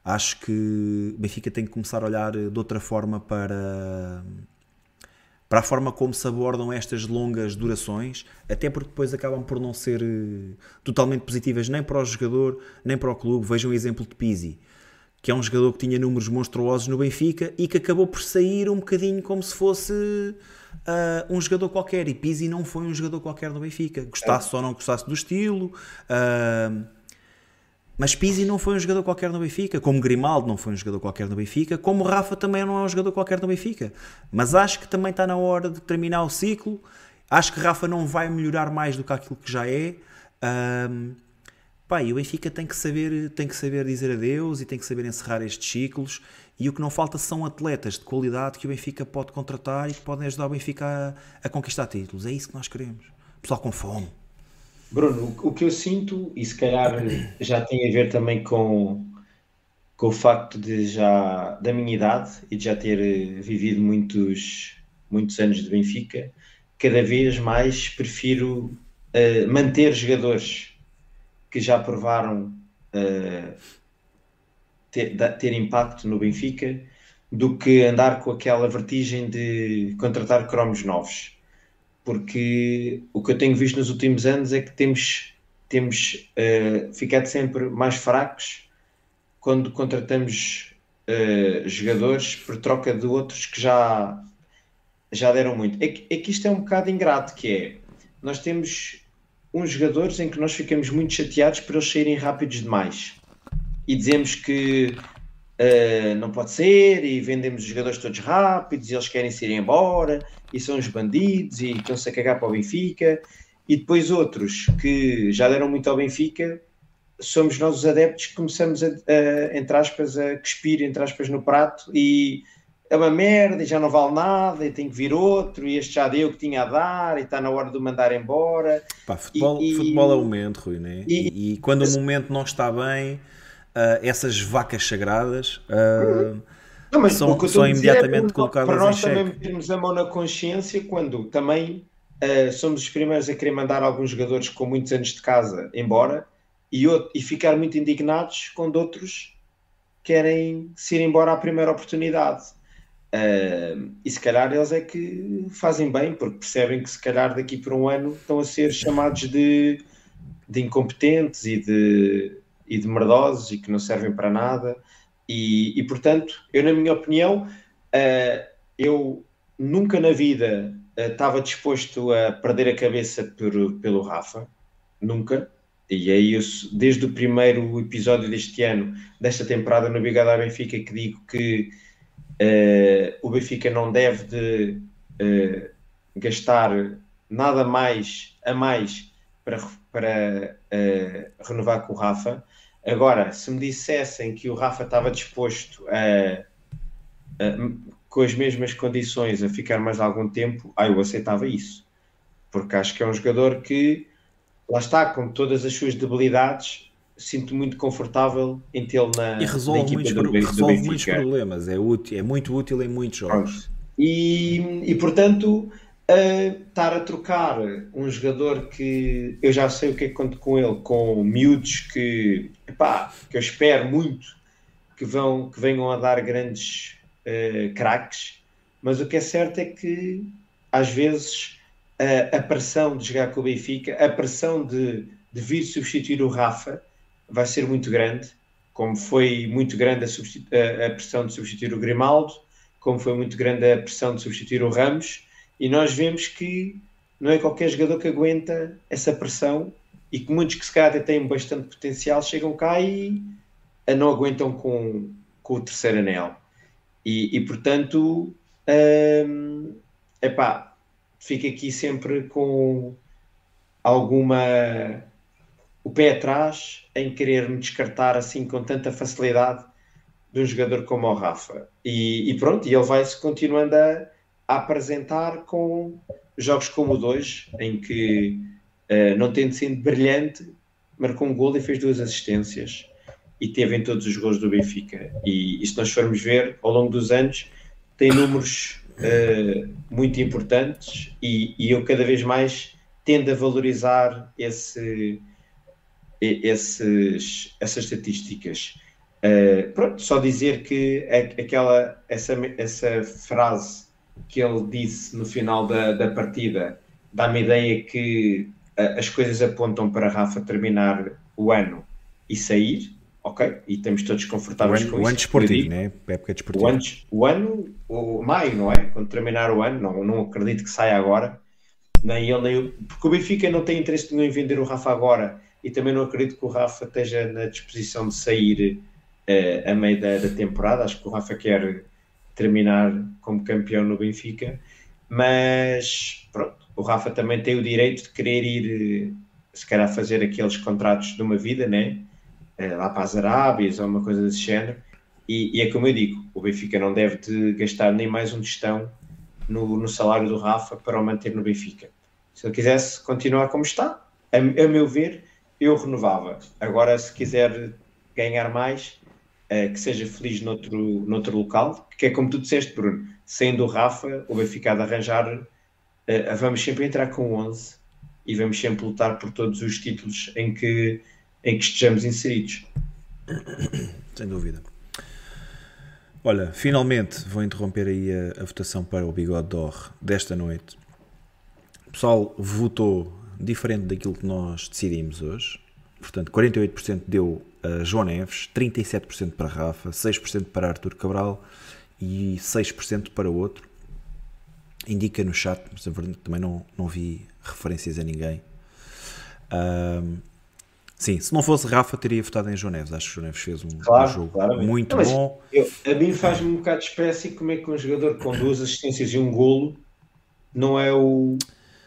Acho que Benfica tem que começar a olhar de outra forma para, para a forma como se abordam estas longas durações, até porque depois acabam por não ser eh, totalmente positivas nem para o jogador, nem para o clube. Vejam o exemplo de Pizzi, que é um jogador que tinha números monstruosos no Benfica e que acabou por sair um bocadinho como se fosse uh, um jogador qualquer. E Pizzi não foi um jogador qualquer do Benfica. Gostasse é. ou não gostasse do estilo. Uh, mas Pizzi não foi um jogador qualquer no Benfica, como Grimaldo não foi um jogador qualquer no Benfica, como Rafa também não é um jogador qualquer no Benfica. Mas acho que também está na hora de terminar o ciclo. Acho que Rafa não vai melhorar mais do que aquilo que já é. Um, pá, e o Benfica tem que saber, tem que saber dizer adeus e tem que saber encerrar estes ciclos e o que não falta são atletas de qualidade que o Benfica pode contratar e que podem ajudar o Benfica a, a conquistar títulos. É isso que nós queremos. Pessoal com fome. Bruno, o que eu sinto, e se calhar já tem a ver também com, com o facto de já da minha idade e de já ter eh, vivido muitos, muitos anos de Benfica, cada vez mais prefiro uh, manter jogadores que já provaram uh, ter, ter impacto no Benfica do que andar com aquela vertigem de contratar cromos novos. Porque o que eu tenho visto nos últimos anos é que temos, temos uh, ficado sempre mais fracos quando contratamos uh, jogadores por troca de outros que já, já deram muito. É que, é que isto é um bocado ingrato, que é, nós temos uns jogadores em que nós ficamos muito chateados por eles saírem rápidos demais e dizemos que uh, não pode ser e vendemos os jogadores todos rápidos e eles querem se ir embora e são os bandidos e estão-se a cagar para o Benfica e depois outros que já deram muito ao Benfica somos nós os adeptos que começamos a, a entre aspas a cuspir entre aspas no prato e é uma merda e já não vale nada e tem que vir outro e este já deu o que tinha a dar e está na hora de o mandar embora Pá, futebol, e, futebol é o momento Rui, né? e, e quando o momento não está bem uh, essas vacas sagradas uh, não, são, são imediatamente é, colocadas para nós também metermos a mão na consciência quando também uh, somos os primeiros a querer mandar alguns jogadores com muitos anos de casa embora e, outro, e ficar muito indignados quando outros querem se ir embora à primeira oportunidade. Uh, e se calhar eles é que fazem bem, porque percebem que se calhar daqui por um ano estão a ser chamados de, de incompetentes e de, e de merdosos e que não servem para nada. E, e portanto, eu, na minha opinião, uh, eu nunca na vida uh, estava disposto a perder a cabeça por, pelo Rafa, nunca. E é isso, desde o primeiro episódio deste ano, desta temporada no Bigada Benfica, que digo que uh, o Benfica não deve de uh, gastar nada mais a mais para, para uh, renovar com o Rafa. Agora, se me dissessem que o Rafa estava disposto a, a, com as mesmas condições a ficar mais algum tempo, ah, eu aceitava isso. Porque acho que é um jogador que lá está, com todas as suas debilidades, sinto muito confortável em tê-lo na, e resolve na muitos, do, do resolve muitos problemas, é, útil, é muito útil em muitos jogos. E, e portanto, uh, estar a trocar um jogador que eu já sei o que é que conto com ele, com miúdos que, epá, que eu espero muito que, vão, que venham a dar grandes uh, craques, mas o que é certo é que às vezes a, a pressão de jogar com o Benfica, a pressão de, de vir substituir o Rafa vai ser muito grande, como foi muito grande a, a, a, pressão de substituir o Grimaldo, como foi muito grande a pressão de substituir o Ramos, e nós vemos que não é qualquer jogador que aguenta essa pressão e que muitos que se calhar têm bastante potencial chegam cá e não aguentam com, com o terceiro anel. E, e portanto, hum, epá, fico aqui sempre com alguma o pé atrás em querer me descartar assim com tanta facilidade de um jogador como o Rafa. E, e pronto, e ele vai-se continuando a, apresentar com jogos como o 2, em que, uh, não tendo sido brilhante, marcou um gol e fez duas assistências e teve em todos os gols do Benfica. E, e se nós formos ver, ao longo dos anos, tem números uh, muito importantes e, e, eu cada vez mais tendo a valorizar esse, esses, essas estatísticas. Uh, pronto, só dizer que aquela, essa, essa frase que ele disse no final da, da partida dá-me a ideia que uh, as coisas apontam para Rafa terminar o ano e sair, ok, e estamos todos confortáveis o ano, com o isso. Ano desportivo, né? época desportiva. O ano, o ano, o maio, não é? Quando terminar o ano, não, não acredito que saia agora. Nem ele, nem eu, porque o Benfica não tem interesse nenhum em vender o Rafa agora e também não acredito que o Rafa esteja na disposição de sair uh, a meio da, da, temporada. Acho que o Rafa quer terminar como campeão no Benfica, mas pronto, o Rafa também tem o direito de querer ir, se calhar, fazer aqueles contratos de uma vida, né? Eh, lá para as Arábias ou uma coisa desse género. E, e, é como eu digo, o Benfica não deve de gastar nem mais um tostão no, no, salário do Rafa para o manter no Benfica. Se ele quisesse continuar como está, a, a meu ver, eu renovava. Agora, se quiser ganhar mais, uh, que seja feliz noutro, noutro local, que é como tu disseste, Bruno, sendo o Rafa, o Benfica de arranjar, uh, vamos sempre entrar com 11 e vamos sempre lutar por todos os títulos em que em que estejamos inseridos. [coughs] Sem dúvida. Olha, finalmente vou interromper aí a, a votação para o Bigode d'Or desta noite. O pessoal votou diferente daquilo que nós decidimos hoje. Portanto, 48% deu a João Neves, 37% para Rafa, 6% para Artur Cabral e 6% para outro. Indica no chat, mas também não, não vi referências a ninguém. Um, Sim, se não fosse Rafa, teria votado em João Neves. Acho que João Neves fez um, claro, um jogo claramente. muito não, bom. Eu, a mim faz-me um bocado de espécie como é que um jogador com duas assistências e um golo não é o,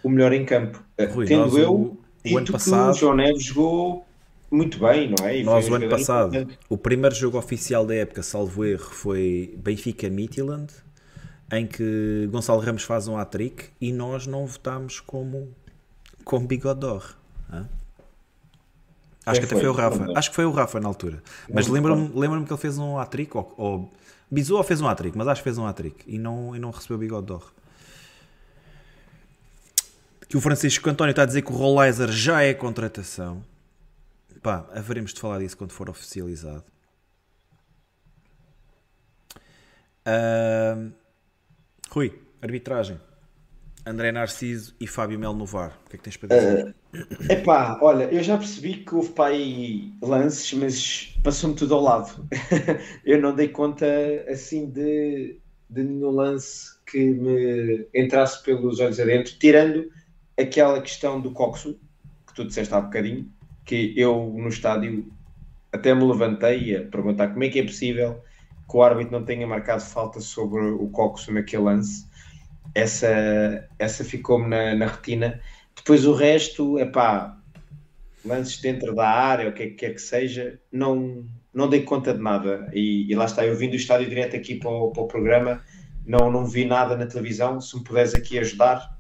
o melhor em campo. Rui, Tendo eu, o, o ano passado, o João Neves jogou muito bem, não é? E nós, o ano passado, importante. o primeiro jogo oficial da época, salvo erro, foi Benfica-Midtjylland, em que Gonçalo Ramos faz um hat-trick e nós não votámos como, como Bigodor. Acho que até foi, foi o Rafa. Acho que foi o Rafa na altura. Mas lembro-me lembro que ele fez um hat-trick, ou, ou Bizou fez um hat-trick, mas acho que fez um hat-trick e não, e não recebeu bigode de que o Francisco António está a dizer que o Rollizer já é contratação. Pá, haveremos de falar disso quando for oficializado. Uh, Rui, arbitragem. André Narciso e Fábio Mel Novar. O que é que tens para dizer? Uh, epá, olha, eu já percebi que houve para aí lances, mas passou-me tudo ao lado. [laughs] eu não dei conta assim de, de nenhum lance que me entrasse pelos olhos adentro, tirando aquela questão do Coxo, que tu disseste há bocadinho, que eu no estádio até me levantei a perguntar como é que é possível que o árbitro não tenha marcado falta sobre o Coxo naquele lance. Essa, essa ficou-me na, na, retina. Depois o resto, é pá, lances dentro da área, o que é que quer que seja, não, não dei conta de nada. E, e lá está, eu vim do estádio direto aqui para o, para o programa, não, não vi nada na televisão. Se me puderes aqui ajudar,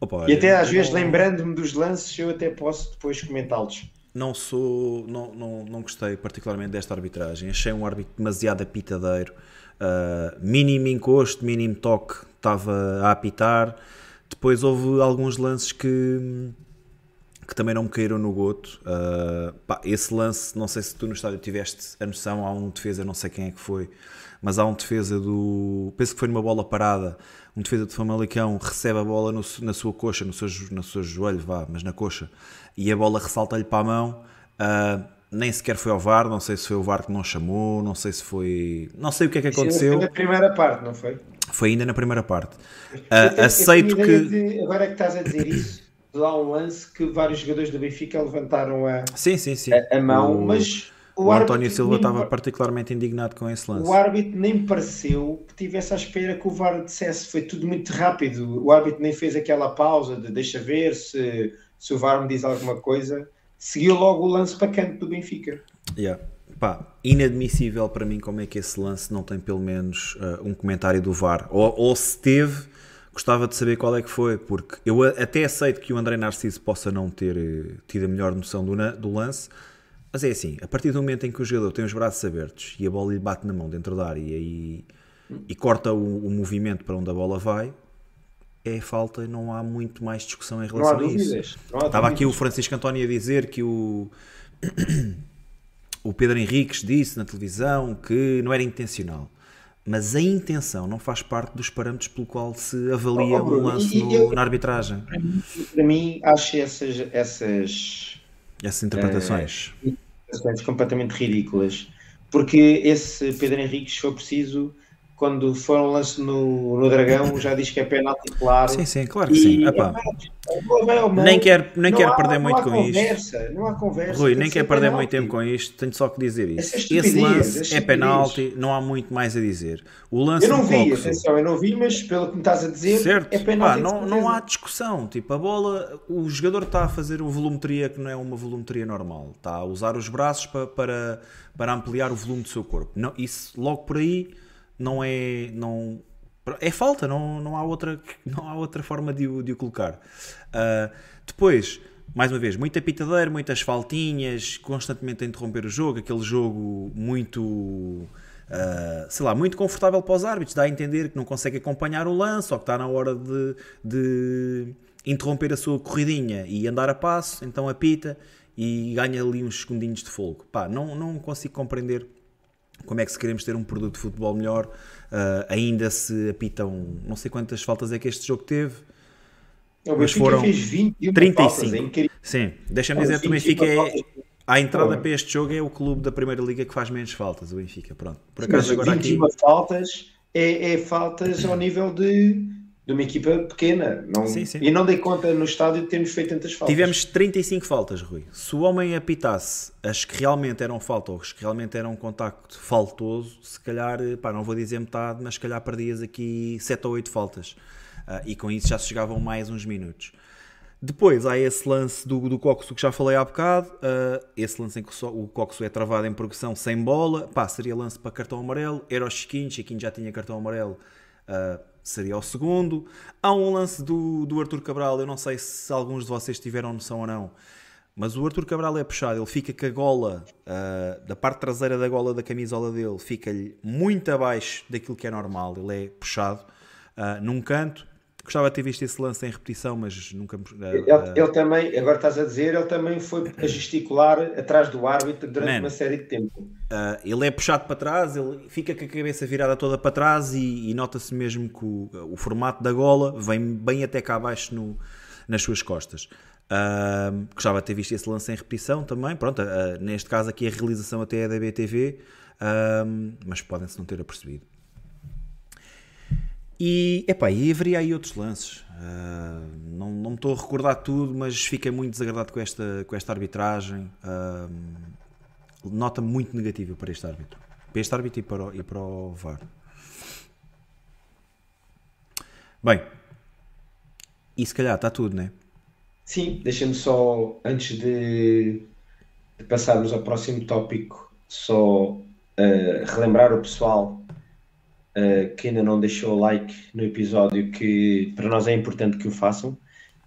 Opa, e até às vezes, não... lembrando-me dos lances, eu até posso depois comentá-los. Não sou, não, não, não gostei particularmente desta arbitragem. Achei um árbitro demasiado apitadeiro. Uh, mínimo encosto, mínimo toque, estava a apitar. Depois houve alguns lances que, que também não me caíram no goto. Uh, pá, esse lance, não sei se tu no estádio tiveste a noção, há um defesa, não sei quem é que foi, mas há um defesa do. Penso que foi numa bola parada um defesa de Famalicão recebe a bola no, na sua coxa, no seu, no seu joelho, vá, mas na coxa, e a bola ressalta-lhe para a mão. Uh, nem sequer foi ao VAR, não sei se foi o VAR que não chamou, não sei se foi. Não sei o que é que aconteceu. Foi na primeira parte, não foi? Foi ainda na primeira parte. Uh, aceito que. De, agora é que estás a dizer isso, lá um lance que vários jogadores do Benfica levantaram a, sim, sim, sim. a, a mão, o... mas o, o António Silva estava particularmente indignado com esse lance. O árbitro nem pareceu que tivesse à espera que o VAR dissesse. Foi tudo muito rápido. O árbitro nem fez aquela pausa de deixa ver se, se o VAR me diz alguma coisa. Seguiu logo o lance para canto do Benfica. Yeah. Pá, inadmissível para mim como é que esse lance não tem pelo menos uh, um comentário do VAR. Ou, ou se teve, gostava de saber qual é que foi, porque eu até aceito que o André Narciso possa não ter uh, tido a melhor noção do, do lance, mas é assim, a partir do momento em que o jogador tem os braços abertos e a bola lhe bate na mão dentro da área e, e corta o, o, movimento para onde a bola vai, é falta e não há muito mais discussão em relação a isso. Estava aqui o Francisco António a dizer que o, [clears throat] o Pedro Henriques disse na televisão que não era intencional. Mas a intenção não faz parte dos parâmetros pelo qual se avalia oh, oh, um lance no, eu, na arbitragem. Para mim, acho essas, essas essas interpretações. Uh, interpretações completamente ridículas. Porque esse Pedro Henrique, se for preciso, quando for um lance no, no Dragão, já diz que é penalti claro. Sim, sim, claro que e, sim. É, nem quero, nem quero perder muito com conversa, isto. Não há conversa. Rui, nem quero perder muito tempo com isto, tenho só que dizer isso. Esse lance é penalti, não há muito mais a dizer. O lance eu não vi, Coxo, atenção, eu não vi, mas pelo que me estás a dizer, certo? é penalti. Ah, não, não há discussão. Tipo, a bola, o jogador está a fazer uma volumetria que não é uma volumetria normal. Está a usar os braços para, para, para ampliar o volume do seu corpo. Não, isso logo por aí não é. Não, é falta, não, não, há, outra, não há outra forma de o, de o colocar. Uh, depois, mais uma vez, muita pitadeira, muitas faltinhas, constantemente a interromper o jogo, aquele jogo muito. Uh, sei lá, muito confortável para os árbitros, dá a entender que não consegue acompanhar o lance ou que está na hora de, de interromper a sua corridinha e andar a passo, então apita e ganha ali uns segundinhos de fogo. Pá, não, não consigo compreender como é que se queremos ter um produto de futebol melhor, uh, ainda se apitam, não sei quantas faltas é que este jogo teve, mas foram fez 21 35. Faltas, é Sim, deixa-me dizer que o Benfica é, à entrada para este jogo é o clube da Primeira Liga que faz menos faltas, o Benfica, pronto. Por acaso mas agora 21 aqui... faltas é, é faltas ao nível de de uma equipa pequena. Não, sim, sim. E não dei conta no estádio de termos feito tantas faltas. Tivemos 35 faltas, Rui. Se o homem apitasse as que realmente eram falta ou as que realmente eram um contacto faltoso, se calhar, pá, não vou dizer metade, mas se calhar perdias aqui 7 ou 8 faltas. Uh, e com isso já se chegavam mais uns minutos. Depois há esse lance do, do Coxo que já falei há bocado, uh, esse lance em que o Coxo é travado em progressão sem bola, pá, seria lance para cartão amarelo, era o Chiquinho, Chiquinho já tinha cartão amarelo, uh, seria o segundo. Há um lance do, do Arthur Cabral, eu não sei se alguns de vocês tiveram noção ou não, mas o Arthur Cabral é puxado, ele fica com a gola, uh, da parte traseira da gola da camisola dele, fica-lhe muito abaixo daquilo que é normal, ele é puxado uh, num canto, Gostava de ter visto esse lance em repetição, mas nunca. Uh, ele, ele, também, agora estás a dizer, ele também foi a gesticular atrás do árbitro durante Man, uma série de tempo. Uh, ele é puxado para trás, ele fica com a cabeça virada toda para trás e, e nota-se mesmo que o, o, formato da gola vem bem até cá abaixo no, nas suas costas. Uh, gostava de ter visto esse lance em repetição também. Pronto, neste caso aqui a realização até é da BTV, mas podem-se não ter apercebido. E, epá, e haveria aí outros lances. Uh, não, não me estou a recordar tudo, mas fiquei muito desagradado com esta, com esta arbitragem. Uh, nota muito negativa para este árbitro. Para este árbitro e para o, e para o VAR. Bem, e se calhar está tudo, não é? Sim, deixa-me só, antes de, de, passarmos ao próximo tópico, só uh, relembrar o pessoal uh, que ainda não deixou o like no episódio, que para nós é importante que o façam,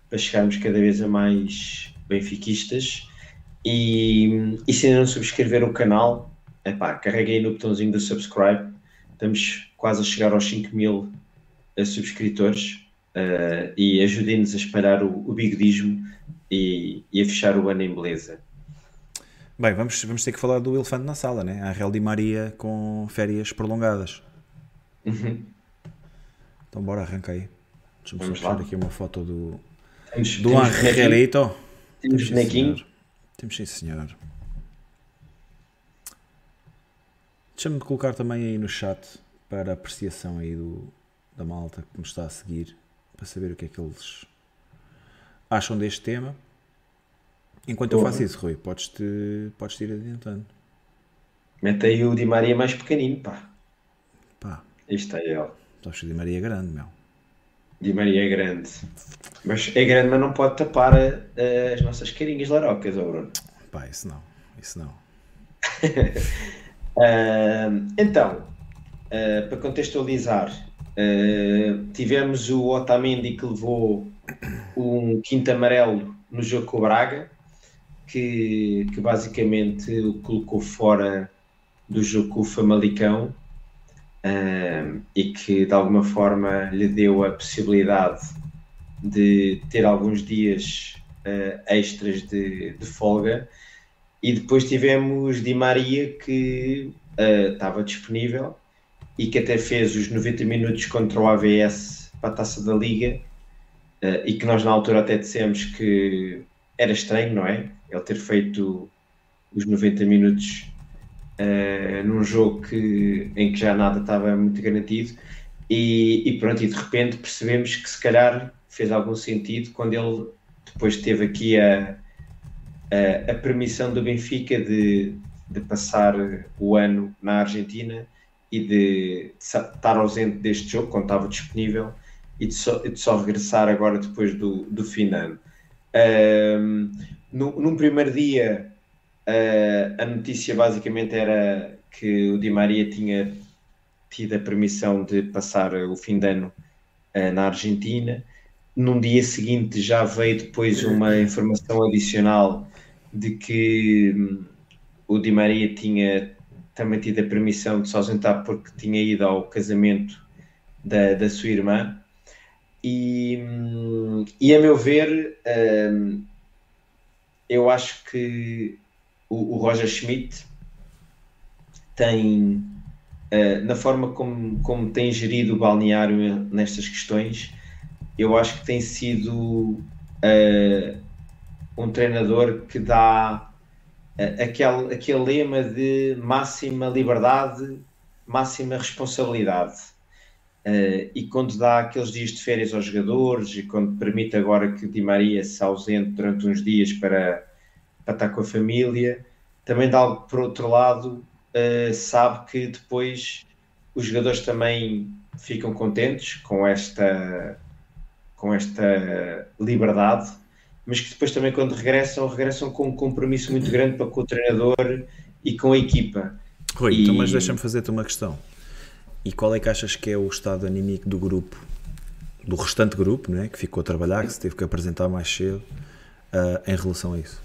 para chegarmos cada vez a mais benfiquistas. E, e se ainda não subscrever o canal, epá, carreguem no botãozinho do subscribe. Estamos quase a chegar aos 5 mil uh, subscritores uh, e ajudem-nos a espalhar o, o bigodismo e, e, a fechar o ano em beleza. Bem, vamos, vamos ter que falar do elefante na sala, né? A Real Di Maria com férias prolongadas. Uhum. Então bora, arranca aí. Deixa-me só aqui uma foto do, temos, do Angelito. Temos bonequinho. Temos sim, senhor. Deixa-me colocar também aí no chat para a apreciação aí do, da malta que me está a seguir para saber o que é que eles acham deste tema. Enquanto eu faço isso, Rui, podes-te podes ir adiantando. Mete aí o Di Maria mais pequenino, pá. Isto é ele. Estás de Maria é grande, meu. Di Maria é grande. Mas é grande, mas não pode tapar a, as nossas carinhas larocas, oh Bruno. Pá, isso não. Isso não. [laughs] uh, então, uh, para contextualizar, uh, tivemos o Otamendi que levou um quinto amarelo no jogo com o Braga, que, que basicamente o colocou fora do jogo com o Famalicão e que de alguma forma lhe deu a possibilidade de ter alguns dias uh, extras de, de, folga. E depois tivemos Di Maria que uh, estava disponível e que até fez os 90 minutos contra o AVS para a taça da Liga. Uh, e que nós na altura até dissemos que era estranho, não é? Ele ter feito os 90 minutos uh, num jogo que, em que já nada estava muito garantido e, e, pronto, e de repente percebemos que se calhar fez algum sentido quando ele depois teve aqui a, a, a permissão do Benfica de, de passar o ano na Argentina e de, de estar ausente deste jogo quando estava disponível e de só, de só regressar agora depois do, do fim de ano. Um, no, num primeiro dia Uh, a notícia basicamente era que o Di Maria tinha tido a permissão de passar o fim de ano uh, na Argentina. Num dia seguinte já veio depois uma informação adicional de que um, o Di Maria tinha também tido a permissão de se ausentar porque tinha ido ao casamento da, da sua irmã. E, um, e a meu ver, um, eu acho que o, o Roger Schmidt tem, uh, na forma como, como tem gerido o balneário nestas questões, eu acho que tem sido uh, um treinador que dá uh, aquele, aquele lema de máxima liberdade, máxima responsabilidade. Uh, e quando dá aqueles dias de férias aos jogadores e quando permite agora que Di Maria se ausente durante uns dias para para estar com a família. Também dá algo por outro lado, uh, sabe que depois os jogadores também ficam contentes com esta com esta liberdade, mas que depois também quando regressam, regressam com um compromisso muito grande para com o treinador e com a equipa. Rui, e... então, mas deixa-me fazer-te uma questão. E qual é que achas que é o estado anímico do grupo, do restante grupo, né, que ficou a trabalhar, que se teve que apresentar mais cedo, uh, em relação a isso?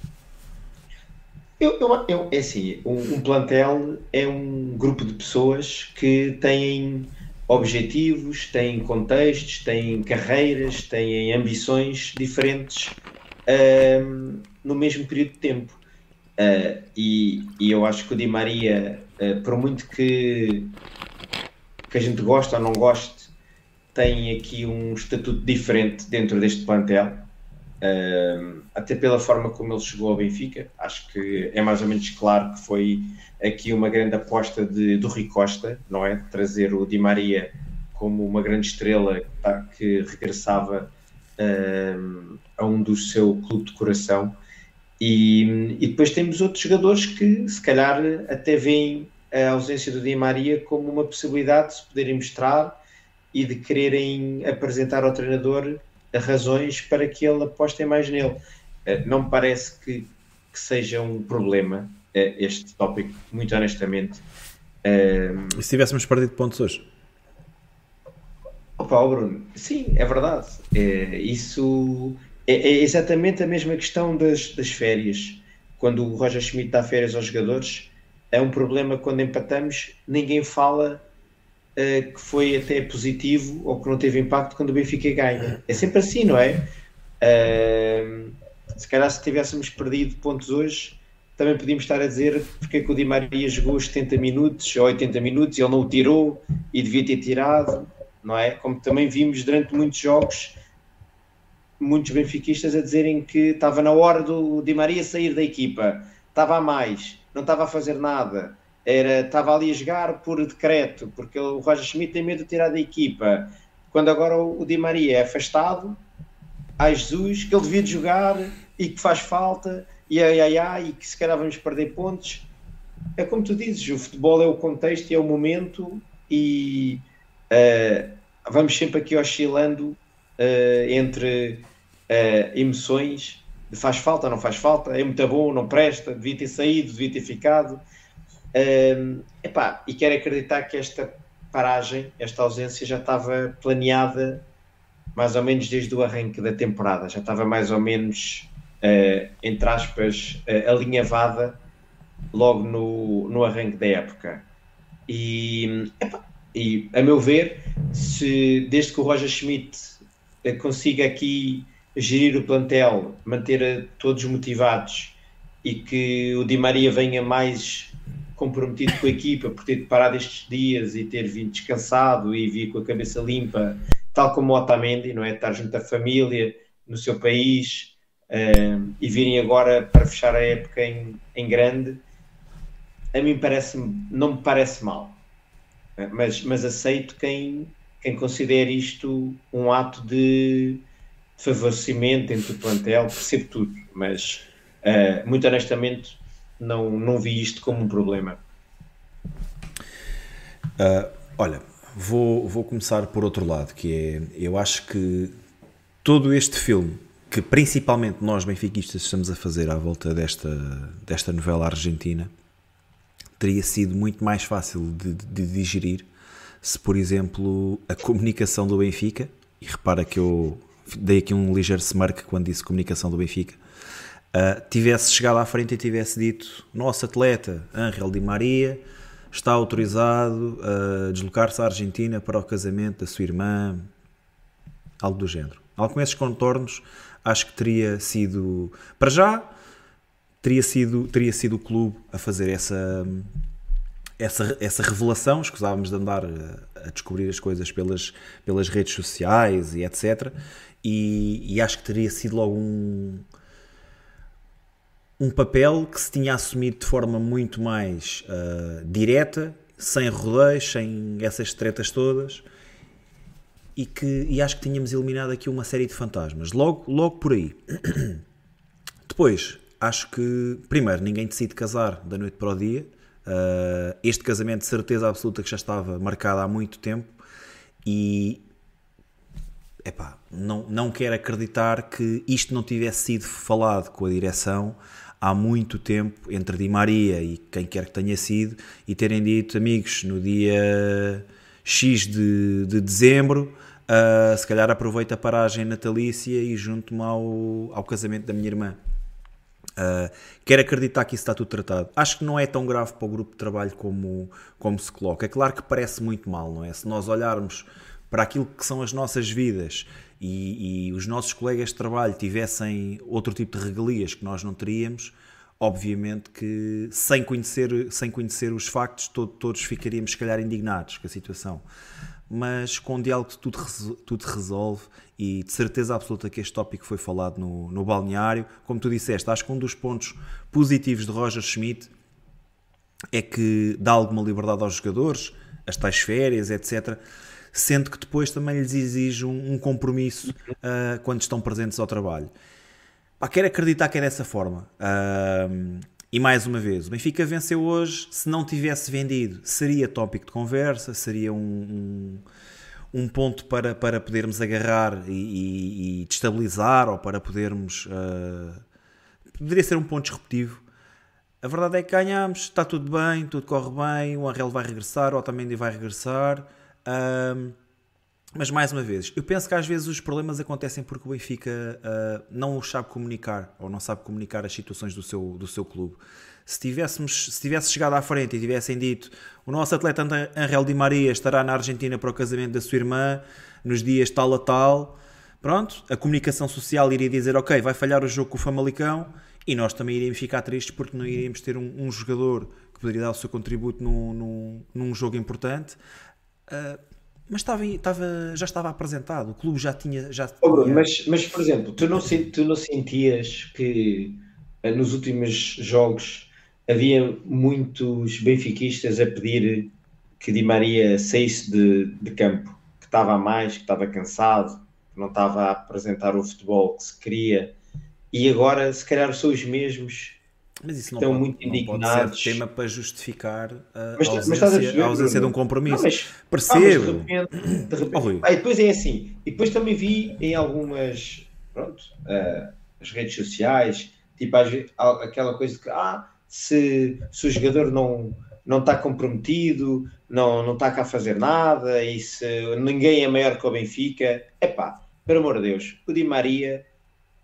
Eu, eu, eu, é assim, um, um, plantel é um grupo de pessoas que têm objetivos, têm contextos, têm carreiras, têm ambições diferentes no mesmo período de tempo. Uh, e, e, eu acho que o Di Maria, uh, por muito que, que a gente goste ou não goste, tem aqui um estatuto diferente dentro deste plantel. Até pela forma como ele chegou ao Benfica, acho que é mais ou menos claro que foi aqui uma grande aposta de, do Rui Costa, não é? Trazer o Di Maria como uma grande estrela que regressava a um do seu clube de coração. E, e, depois temos outros jogadores que, se calhar, até veem a ausência do Di Maria como uma possibilidade de se poderem mostrar e de quererem apresentar ao treinador razões para que ele aposte mais nele. Uh, não me parece que, que seja um problema uh, este tópico, muito honestamente. Uh, e se tivéssemos perdido pontos hoje? Opa, Bruno, sim, é verdade. É, isso é, é, exatamente a mesma questão das, das férias. Quando o Roger Schmidt dá férias aos jogadores, é um problema quando empatamos, ninguém fala uh, que foi até positivo ou que não teve impacto quando o Benfica ganha. É sempre assim, não é? Uh, se calhar se tivéssemos perdido pontos hoje, também podíamos estar a dizer porque é que o Di Maria jogou 70 minutos ou 80 minutos e ele não o tirou e devia ter tirado não é? Como também vimos durante muitos jogos, muitos benfiquistas a dizerem que estava na hora do Di Maria sair da equipa, estava a mais, não estava a fazer nada, era, estava ali a jogar por decreto, porque o Roger Schmidt tem medo de tirar da equipa. Quando agora o Di Maria é afastado, ai Jesus, que ele devia de jogar e que faz falta, e ai ai ai, e que se calhar vamos perder pontos. É como tu dizes, o futebol é o contexto e é o momento, e uh, vamos sempre aqui oscilando uh, entre uh, emoções faz falta, não faz falta, é muito bom, não presta, devia ter saído, devia ter ficado. Uh, epá, e quero acreditar que esta paragem, esta ausência já estava planeada mais ou menos desde o arranque da temporada, já estava mais ou menos, uh, entre aspas, uh, alinhavada logo no, no arranque da época. E, epá, e, a meu ver, se desde que o Roger Schmidt eh, consiga aqui gerir o plantel, manter todos motivados e que o Di Maria venha mais comprometido com a equipa por ter parado estes dias e ter vindo descansado e vir com a cabeça limpa, tal como o Otamendi, não é? Estar junto à família, no seu país uh, e virem agora para fechar a época em, em grande, a mim parece não me parece mal. Mas, mas aceito quem, quem considere isto um ato de favorecimento entre o plantel, percebo tudo, mas uh, muito honestamente não, não vi isto como um problema. Uh, olha, vou, vou começar por outro lado, que é, eu acho que todo este filme, que principalmente nós benfiquistas estamos a fazer à volta desta, desta novela argentina, teria sido muito mais fácil de, de digerir se, por exemplo, a comunicação do Benfica, e repara que eu dei aqui um ligeiro smirk quando disse comunicação do Benfica, uh, tivesse chegado à frente e tivesse dito: nosso atleta Angel Di Maria está autorizado a deslocar-se à Argentina para o casamento da sua irmã, algo do género. Algo com esses contornos, acho que teria sido, para já, teria sido, teria sido o clube a fazer essa, essa, essa revelação. Escusávamos de andar a, a descobrir as coisas pelas, pelas redes sociais e etc. E, e, acho que teria sido logo um, um papel que se tinha assumido de forma muito mais uh, direta, sem rodeios, sem essas tretas todas. E, que, e acho que tínhamos eliminado aqui uma série de fantasmas. Logo, logo por aí. [clears throat] Depois, acho que, primeiro, ninguém decide casar da noite para o dia. Uh, este casamento, de certeza absoluta, que já estava marcado há muito tempo. E, epá, não, não quero acreditar que isto não tivesse sido falado com a direção há muito tempo entre Di Maria e quem quer que tenha sido e terem dito, amigos, no dia X de, de dezembro, uh, se calhar aproveita a paragem natalícia e junto-me ao, ao casamento da minha irmã. Uh, quero acreditar que isso está tudo tratado. Acho que não é tão grave para o grupo de trabalho como, como se coloca. É claro que parece muito mal, não é? Se nós olharmos para aquilo que são as nossas vidas e, e os nossos colegas de trabalho tivessem outro tipo de regalias que nós não teríamos, obviamente que sem conhecer, sem conhecer os factos, todo, todos ficaríamos, se calhar, indignados com a situação mas com um diálogo tudo, tudo resolve e de certeza absoluta que este tópico foi falado no, no balneário. Como tu disseste, acho que um dos pontos positivos de Roger Schmidt é que dá alguma liberdade aos jogadores, as tais férias, etc. Sendo que depois também lhes exige um, um compromisso uh, quando estão presentes ao trabalho. Pá, quero acreditar que é dessa forma. Uh, e mais uma vez, o Benfica venceu hoje. Se não tivesse vendido, seria tópico de conversa, seria um, um, um ponto para, para podermos agarrar e, e, e destabilizar ou para podermos. Uh, poderia ser um ponto disruptivo. A verdade é que ganhamos, está tudo bem, tudo corre bem. O Anrel vai regressar, o Otamendi vai regressar. Uh, mas mais uma vez, eu penso que às vezes os problemas acontecem porque o Benfica uh, não sabe comunicar ou não sabe comunicar as situações do seu, do seu clube. Se, tivéssemos, se tivesse chegado à frente e tivessem dito o nosso atleta Angel Di Maria estará na Argentina para o casamento da sua irmã nos dias tal a tal, pronto, a comunicação social iria dizer ok, vai falhar o jogo com o Famalicão e nós também iríamos ficar tristes porque não iríamos ter um, um jogador que poderia dar o seu contributo num, num, num jogo importante. Uh, mas estava, estava, já estava apresentado, o clube já tinha. Já tinha... Oh, mas, mas, por exemplo, tu não, tu não sentias que eh, nos últimos jogos havia muitos benfiquistas a pedir que Di Maria saísse de, de campo, que estava a mais, que estava cansado, que não estava a apresentar o futebol que se queria, e agora se calhar são os mesmos mas isso não estão pode, muito indignados. Não pode ser tema para justificar a mas, ausência, mas a, ver, a ausência de um compromisso. Não, mas, Percebo. Ah, de repente, de repente. [coughs] Ah, depois é assim. E depois também vi em algumas pronto, uh, as redes sociais, tipo aquela coisa de que ah, se, se o jogador não, não está comprometido, não, não está cá a fazer nada, e se ninguém é maior que o Benfica, é pá, pelo amor de Deus, o Di Maria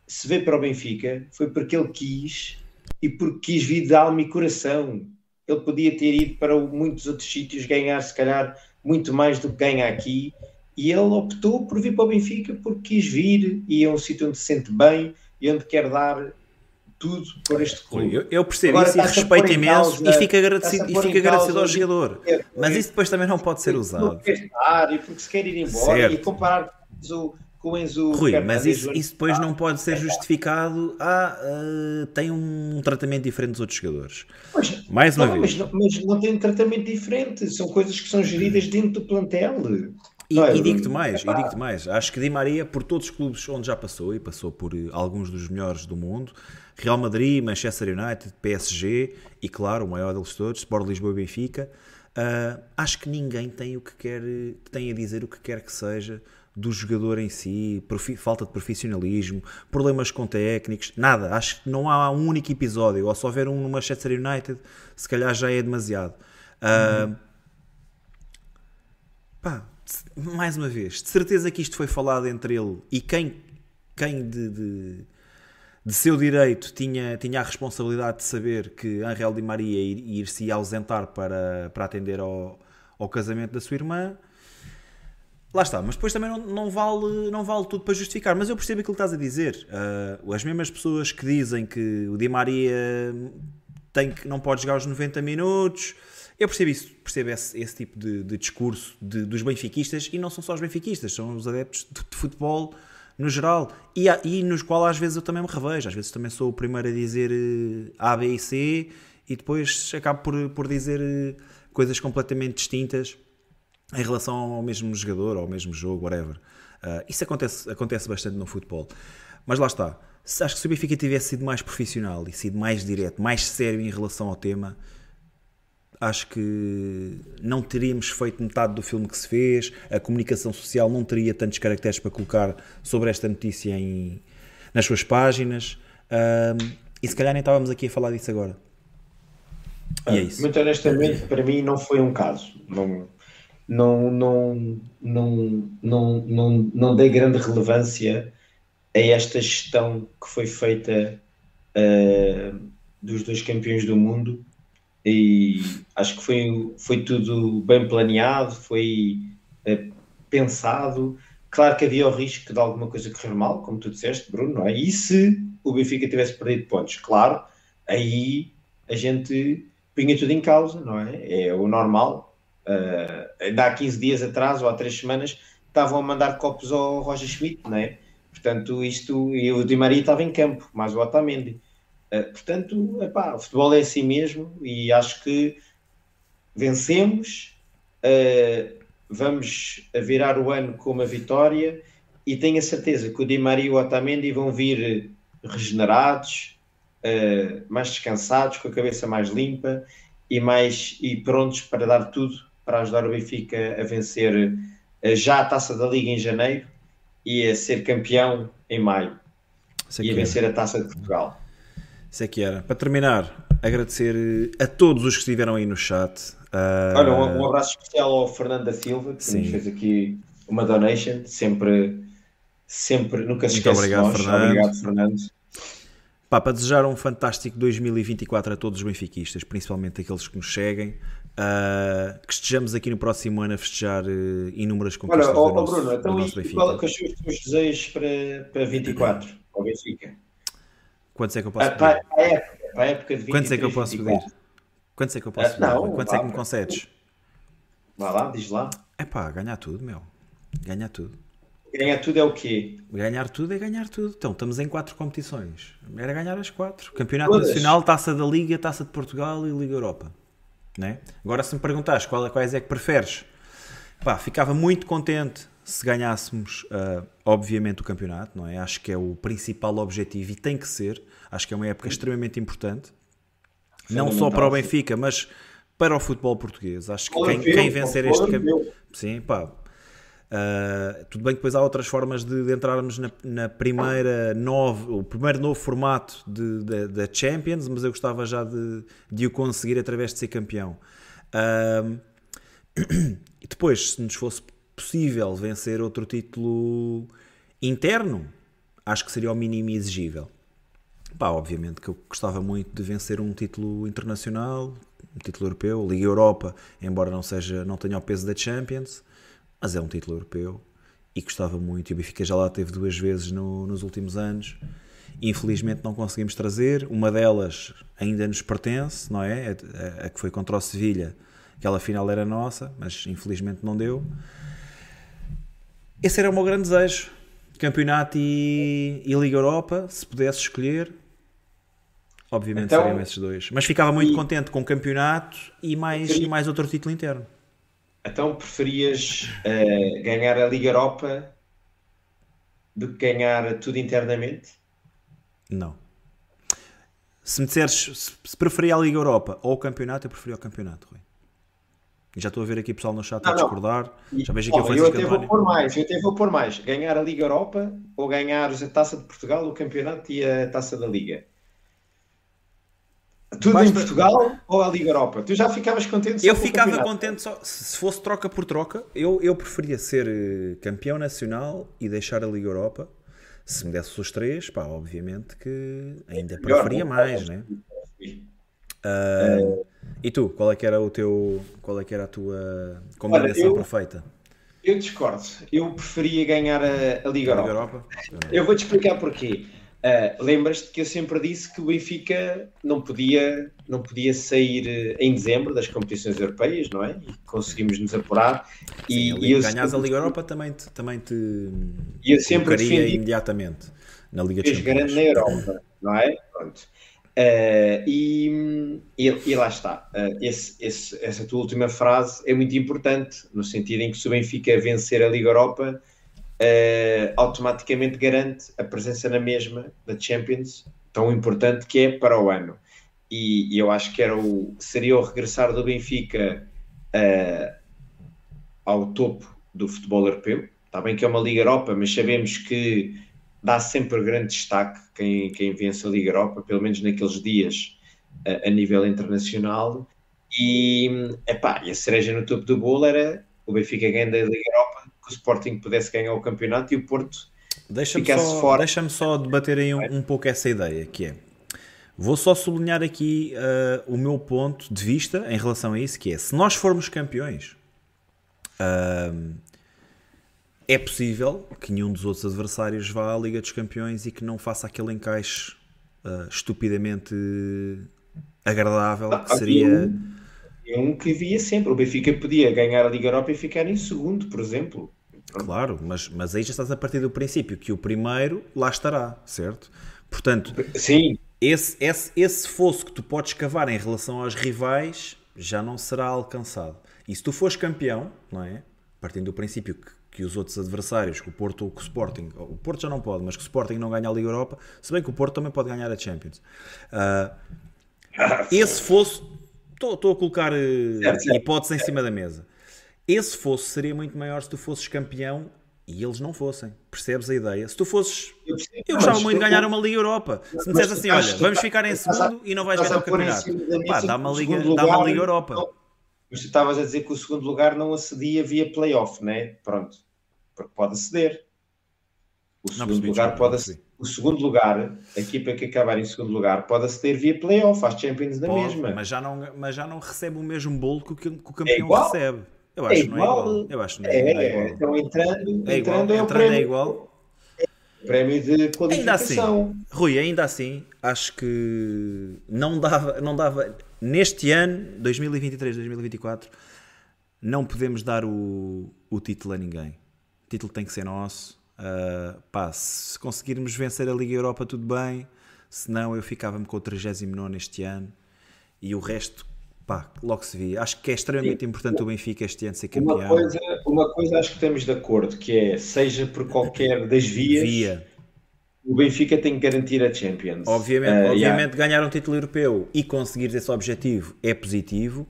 se vê para o Benfica foi porque ele quis e porque quis vir de alma e coração. Ele podia ter ido para muitos outros sítios ganhar, se calhar, muito mais do que ganha aqui. E ele optou por vir para o Benfica porque quis vir e é um sítio onde se sente bem e onde quer dar tudo por este clube. Eu, eu percebo Agora, isso e respeito imenso causa, e fico agradecido, e fico agradecido ao jogador. Mas isso depois também não pode ser usado. Porque, porque se quer ir embora certo. e comparar o com o Enzo. Rui, mas isso, isso depois não pode ser justificado. Ah, uh, tem um tratamento diferente dos outros jogadores. Mas, Mais uma não, vez. Mas, mas, não tem um tratamento diferente, são coisas que são geridas dentro do plantel. E, é, e digo-te mais, e digo mais, acho que Di Maria, por todos os clubes onde já passou, e passou por eh, alguns dos melhores do mundo, Real Madrid, Manchester United, PSG e, claro, o maior deles todos, Sport Lisboa e Benfica, uh, acho que ninguém tem o que quer, tem a dizer o que quer que seja do jogador em si, falta de profissionalismo, problemas com técnicos, nada. Acho que não há um único episódio, ou se houver um no Manchester United, se calhar já é demasiado. Uhum. Uh, pá, mais uma vez, de certeza que isto foi falado entre ele e quem, quem de, de, de seu direito tinha, tinha a responsabilidade de saber que Angel Di Maria ir, ir se ausentar para, para atender ao, ao casamento da sua irmã Lá está, mas depois também não, não, vale, não vale tudo para justificar. Mas eu percebo aquilo que estás a dizer. Uh, as mesmas pessoas que dizem que o Di Maria tem que, não pode jogar os 90 minutos. Eu percebo isso, percebo esse, esse tipo de, de discurso de, dos benfiquistas e não são só os benfiquistas, são os adeptos de, de futebol no geral e, e nos qual às vezes eu também me revejo. Às vezes também sou o primeiro a dizer uh, A, B e C e depois acabo por, por dizer uh, coisas completamente distintas em relação ao mesmo jogador, ao mesmo jogo, whatever. Uh, isso acontece, acontece bastante no futebol. Mas lá está. Acho que se o Benfica tivesse sido mais profissional e sido mais direto, mais sério em relação ao tema, acho que não teríamos feito metade do filme que se fez, a comunicação social não teria tantos caracteres para colocar sobre esta notícia em, nas suas páginas. E se calhar nem estávamos aqui a falar disso agora. E é isso. Muito honestamente, para mim não foi um caso. Não, não, não, não, não, não, não dei grande relevância a esta gestão que foi feita uh, dos dois campeões do mundo e acho que foi, foi tudo bem planeado, foi uh, pensado. Claro que havia o risco de alguma coisa correr mal, como tu disseste, Bruno, não é? E se o Benfica tivesse perdido pontos, claro, aí a gente punha tudo em causa, não é? É o normal. Uh, ainda há 15 dias atrás ou há 3 semanas estavam a mandar copos ao Roger Schmidt, não é? Portanto, isto, e o Di Maria estava em campo, mais o Otamendi. Uh, portanto, epá, o futebol é assim mesmo e acho que vencemos, uh, vamos virar o ano com uma vitória e tenho a certeza que o Di Maria e o Otamendi vão vir regenerados, uh, mais descansados, com a cabeça mais limpa e mais e prontos para dar tudo para ajudar o Benfica a vencer uh, já a taça da Liga em janeiro e a ser campeão em maio e a vencer a taça de Portugal. Isso é que era. Para terminar, agradecer a todos os que estiveram aí no chat. Uh... Olha, um, um, abraço especial ao Fernando da Silva, que Sim. nos fez aqui uma donation, sempre, sempre, nunca se esquece obrigado, nós. Fernando. Obrigado, Fernando. Pá, para desejar um fantástico 2024 a todos os benfiquistas, principalmente aqueles que nos seguem, uh, que estejamos aqui no próximo ano a festejar uh, inúmeras conquistas Olha, oh, do, nosso, Bruno, então do nosso Benfica. Qual, quais são os teus desejos para, para 24, ao Benfica? Quantos é que eu posso ah, pedir? Para, a época, para a época de 23, Quantos é que eu posso 24. pedir? Quantos é que eu posso ah, pedir? Não, Quantos vá, é que me concedes? Vá lá, diz lá. É pá, ganhar tudo, meu. Ganhar tudo. Ganhar tudo é o quê? Ganhar tudo é ganhar tudo. Então, estamos em quatro competições. Era ganhar as quatro. Campeonato Todas. Nacional, Taça da Liga, Taça de Portugal e Liga Europa. Né? Agora, se me perguntares qual, quais é que preferes, pá, ficava muito contente se ganhássemos, uh, obviamente, o campeonato. Não é? Acho que é o principal objetivo e tem que ser. Acho que é uma época extremamente importante. Não só para o Benfica, mas para o futebol português. Acho que quem, quem vencer este campeonato. Sim, pá, Uh, tudo bem que depois há outras formas de, de entrarmos na, na, primeira novo, o primeiro novo formato da Champions, mas eu gostava já de, de, o conseguir através de ser campeão. Uh, [clears throat] depois, se nos fosse possível vencer outro título interno, acho que seria o mínimo exigível. Pá, obviamente que eu gostava muito de vencer um título internacional, um título europeu, Liga Europa, embora não seja, não tenha o peso da Champions mas é um título europeu e gostava muito. E o Benfica já lá teve duas vezes no, nos últimos anos. Infelizmente não conseguimos trazer. Uma delas ainda nos pertence, não é? A, a, a que foi contra o Sevilha. Aquela final era nossa, mas infelizmente não deu. Esse era o meu grande desejo. Campeonato e, e Liga Europa, se pudesse escolher, obviamente então, seriam esses dois. Mas ficava muito e, contente com o campeonato e mais, e mais outro título interno. Então preferias uh, ganhar a Liga Europa do que ganhar tudo internamente? Não. Se me disseres se preferia a Liga Europa ou o campeonato, eu preferia o campeonato, Rui. Já estou a ver aqui pessoal no chat não, a discordar. Já vejo aqui oh, Eu até vou pôr mais, eu até vou pôr mais. Ganhar a Liga Europa ou ganhar a Taça de Portugal, o campeonato e a Taça da Liga. Tudo Basta... em Portugal ou a Liga Europa? Tu já ficavas contente? Eu ficava contente só se fosse troca por troca. Eu, eu preferia ser eh, campeão nacional e deixar a Liga Europa. Se me desse os três, pá, obviamente que ainda preferia mais, né? Uh, e tu, qual é que era o teu, qual é que era a tua combinação Olha, eu, perfeita? Eu discordo. Eu preferia ganhar a, a Liga, a Liga Europa. Europa. Eu vou te explicar porquê. Uh, Lembras-te que eu sempre disse que o Benfica não podia, não podia sair eh, em dezembro das competições europeias, não é? E conseguimos nos apurar. e, e eu ganhas sempre... a Liga Europa também te, também te e eu sempre defendi imediatamente na Liga Champions. grande na Europa, não é? Pronto. Uh, e, e, e, lá está. Uh, esse, esse, essa tua última frase é muito importante, no sentido em que se o Benfica vencer a Liga Europa uh, automaticamente garante a presença na mesma da Champions, tão importante que é para o ano. E, e eu acho que era o, seria o regressar do Benfica uh, ao topo do futebol europeu. Está bem que é uma Liga Europa, mas sabemos que dá sempre grande destaque quem, quem vence a Liga Europa, pelo menos naqueles dias uh, a nível internacional. E, epá, e a cereja no topo do bolo era o Benfica ganhando a Liga Europa que o Sporting pudesse ganhar o campeonato e o Porto deixa ficasse só, fora. Deixa-me só debater aí um, um, pouco essa ideia, que é Vou só sublinhar aqui uh, o meu ponto de vista em relação a isso, que é, se nós formos campeões, uh, é possível que nenhum dos outros adversários vá à Liga dos Campeões e que não faça aquele encaixe uh, estupidamente agradável, que seria... É um que via sempre. O Benfica podia ganhar a Liga Europa e ficar em segundo, por exemplo. Claro, mas, mas aí já estás a partir do princípio que o primeiro lá estará, certo? Portanto, Sim. Esse, esse, esse fosso que tu podes cavar em relação aos rivais já não será alcançado. E se tu fores campeão, não é? Partindo do princípio que, que os outros adversários, que o Porto ou que o Sporting, o Porto já não pode, mas que o Sporting não ganha a Liga Europa, se bem que o Porto também pode ganhar a Champions. Uh, esse fosso, estou a colocar uh, certo, certo. hipótese em cima da mesa. Esse fosso seria muito maior se tu fosses campeão e eles não fossem. Percebes a ideia? Se tu fosses. Eu, eu gostava muito de ganhar uma Liga Europa. Se me dissesse assim, olha, vamos ficar em segundo e não vais ganhar o campeonato. Pá, dá uma Liga, dá uma Liga Europa. Mas tu estavas a dizer que o segundo lugar não acedia via playoff, né? Pronto. Porque pode aceder. O segundo lugar pode aceder. O segundo lugar, a equipa que acabar em segundo lugar, pode aceder via playoff às Champions da mesma. Mas já, não, mas já não recebe o mesmo bolo que o, que o campeão é recebe. Eu acho é igual. Não é igual. Eu acho não é, é, é. Então entrando, é igual. entrando, é, entrando é igual. Prémio de qualificação. Ainda assim, Rui, ainda assim, acho que não dava, não dava neste ano, 2023, 2024, não podemos dar o, o título a ninguém. O título tem que ser nosso. Uh, pá, se conseguirmos vencer a Liga Europa, tudo bem. Se não, eu ficava-me com o 39 este ano e o resto pá, logo se via. Acho que é extremamente Sim. importante o Benfica este ano ser campeão. Uma coisa, uma coisa acho que estamos de acordo, que é, seja por qualquer das vias, Via. o Benfica tem que garantir a Champions. Obviamente, uh, obviamente yeah. ganhar um título europeu e conseguir esse objetivo é positivo,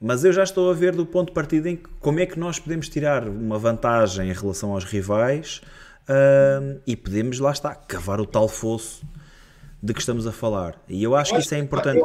mas eu já estou a ver do ponto de partida em que, como é que nós podemos tirar uma vantagem em relação aos rivais uh, e podemos, lá está, cavar o tal fosso de que estamos a falar. E eu acho que isso é importante.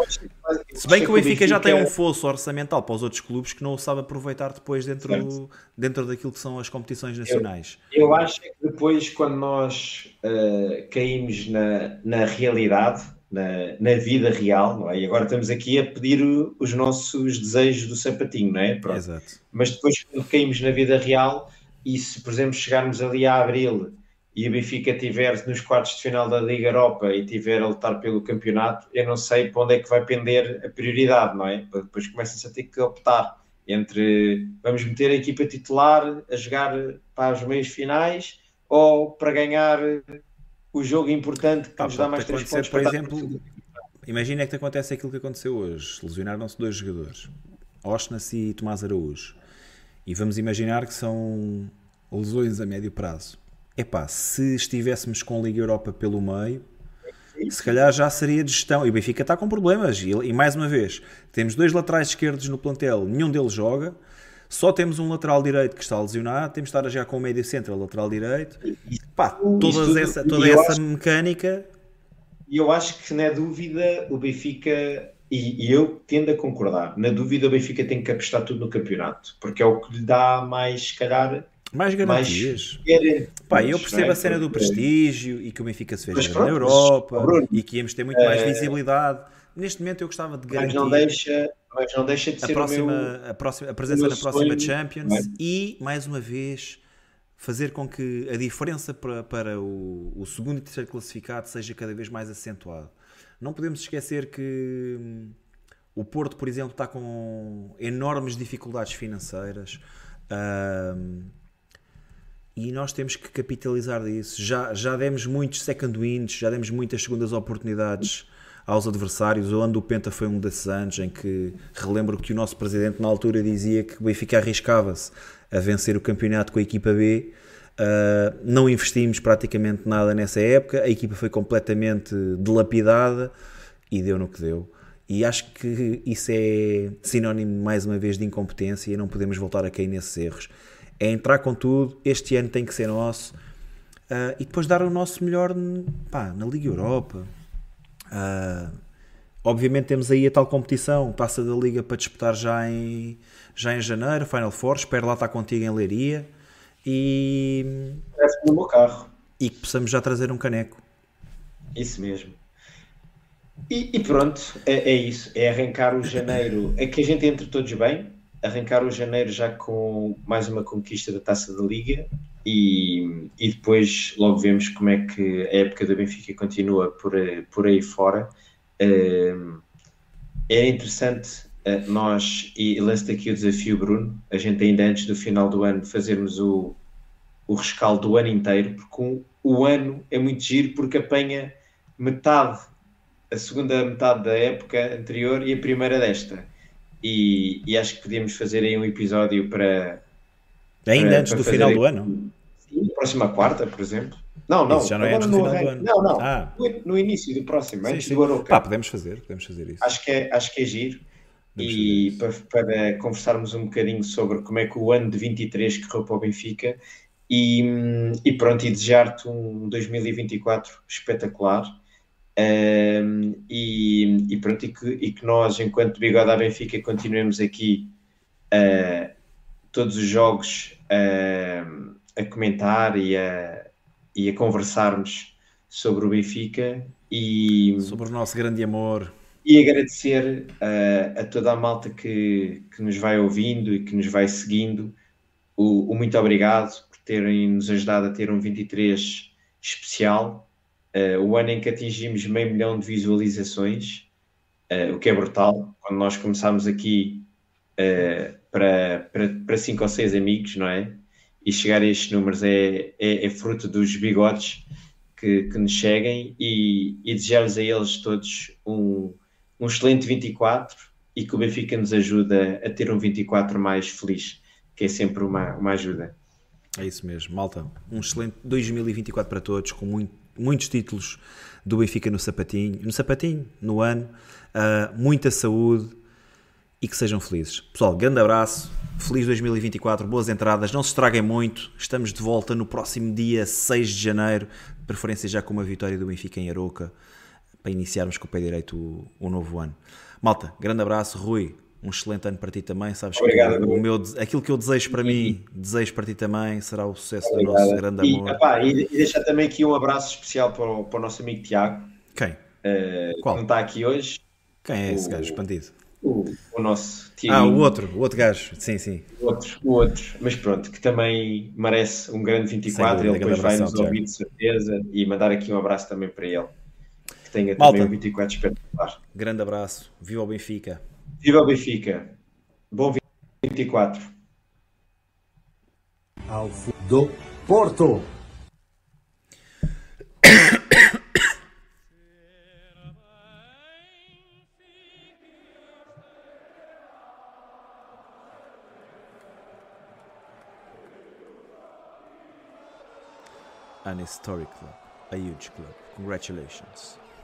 Se bem que o Benfica já tem um fosso orçamental para os outros clubes que não o sabe aproveitar depois dentro, dentro daquilo que são as competições nacionais. Eu, eu acho que depois, quando nós uh, caímos na, na realidade, na, na vida real, não é? e agora estamos aqui a pedir os nossos desejos do sapatinho, não é? Pronto. Exato. Mas depois, quando caímos na vida real, e se, por exemplo, chegarmos ali a abril e o Benfica estiver nos quartos de final da Liga Europa e estiver a lutar pelo campeonato, eu não sei para onde é que vai pender a prioridade, não é? Depois começa-se a ter que optar entre vamos meter a equipa titular a jogar para os meios finais ou para ganhar o jogo importante que ah, nos dá mais três pontos. Por exemplo, imagina que te acontece aquilo que aconteceu hoje. Lesionaram-se dois jogadores, Osnas e Tomás Araújo. E vamos imaginar que são lesões a médio prazo epá, se estivéssemos com a Liga Europa pelo meio, se calhar já seria de gestão. E o Benfica está com problemas. E, e, mais uma vez, temos dois laterais esquerdos no plantel, nenhum deles joga. Só temos um lateral direito que está lesionado. Temos de estar já com o médio centro, lateral direito. Pá, toda essa, toda essa acho, mecânica. E eu acho que, na dúvida, o Benfica. E, e, eu tendo a concordar. Na dúvida, o Benfica tem que apostar tudo no campeonato, porque é o que lhe dá mais, se calhar, mais garantias. Mais... Pá, eu percebo é? a cena do prestígio e que o Benfica se veja na Europa mas, e que íamos ter muito mais é- visibilidade. Neste momento eu gostava de garantir. Mas não deixa, mas não deixa de a ser próxima, meu, a, próxima, a presença na próxima Champions é? e, mais uma vez, fazer com que a diferença para, para o, o segundo e terceiro classificado seja cada vez mais acentuado. Não podemos esquecer que hum, o Porto, por exemplo, está com enormes dificuldades financeiras. Hum, e nós temos que capitalizar disso. Já, já demos muitos second wins, já demos muitas segundas oportunidades aos adversários. O ano do Penta foi um desses anos em que relembro que o nosso presidente na altura dizia que o Benfica arriscava-se a vencer o campeonato com a equipa B. Uh, não investimos praticamente nada nessa época, a equipa foi completamente dilapidada e deu no que deu. E acho que isso é sinónimo, mais uma vez, de incompetência e não podemos voltar a cair nesses erros é entrar com tudo, este ano tem que ser nosso uh, e depois dar o nosso melhor pá, na Liga Europa. Uh, obviamente temos aí a tal competição, passa da Liga para disputar já em, já em janeiro, Final Four, espero lá estar contigo em Leiria e. Parece no meu carro. E que possamos já trazer um caneco. Isso mesmo. E, e pronto, é, é, isso. É arrancar o janeiro. É que a gente entre todos bem. Arrancar o janeiro já com mais uma conquista da taça da Liga. E, e depois logo vemos como é que a época do Benfica continua por, por aí fora. É interessante nós, e lanço aqui o desafio, Bruno, a gente ainda antes do final do ano fazermos o, o rescaldo do ano inteiro, porque um, o ano é muito giro porque apanha metade, a segunda metade da época anterior e a primeira desta. E, e acho que podíamos fazer aí um episódio para. Ainda para, antes para do final aí, do ano? Sim, próxima quarta, por exemplo. Não, não. Isso já não é antes do final do ano. Não, não. Ah. No, no, início do próximo, sim, antes sim. do Aroca. Pá, podemos fazer, podemos fazer isso. Acho que é, acho que é giro. E para, para, conversarmos um bocadinho sobre como é que o ano de 23 correu para o Benfica e, e pronto, e desejar-te um 2024 espetacular um, e, e pronto, e que, e que nós, enquanto Bigode à Benfica, continuemos aqui uh, todos os jogos uh, a comentar e a, e a conversarmos sobre o Benfica e sobre o nosso grande amor e agradecer uh, a toda a malta que, que nos vai ouvindo e que nos vai seguindo. O, o muito obrigado por terem nos ajudado a ter um 23 especial uh, o ano em que atingimos meio milhão de visualizações uh, o que é brutal. Quando nós começámos aqui para, para, para cinco ou seis amigos, não é? e chegar a estes números é, é, é fruto dos bigodes que, que nos cheguem. E, e desejar-lhes a eles todos um, um excelente 24 e que o Benfica nos ajuda a ter um 24 mais feliz, que é sempre uma, uma ajuda. É isso mesmo, malta. Um excelente 2024 para todos, com muito, muitos títulos do Benfica no sapatinho, no sapatinho, no ano, uh, muita saúde e que sejam felizes. Pessoal, grande abraço Feliz 2024, boas entradas, não se estraguem muito. Estamos de volta no próximo dia 6 de janeiro, de preferência já com uma vitória do Benfica em Aroca, para iniciarmos com o pé direito o, o novo ano. Malta, grande abraço, Rui. Um excelente ano para ti também, sabes Obrigado, que o meu, aquilo que eu desejo para mim, desejo para ti também, será o sucesso Obrigado. do nosso grande amor. E, epá, e, deixar também aqui um abraço especial para o, para o nosso amigo Tiago. Quem? Uh, Qual? Não está aqui hoje. Quem é esse gajo expandido? o, o nosso time. Ah, o outro, o outro gajo, sim, sim. O outro, o outro, mas pronto, que também merece um grande 24. ele depois vai nos ouvir de certeza e mandar aqui um abraço também para ele. Que tenha Malta, também um 24 espetacular. Grande abraço, viva o Benfica. Viva o Benfica, bom 24. Alfo do Porto. an historic club, a huge club. Congratulations.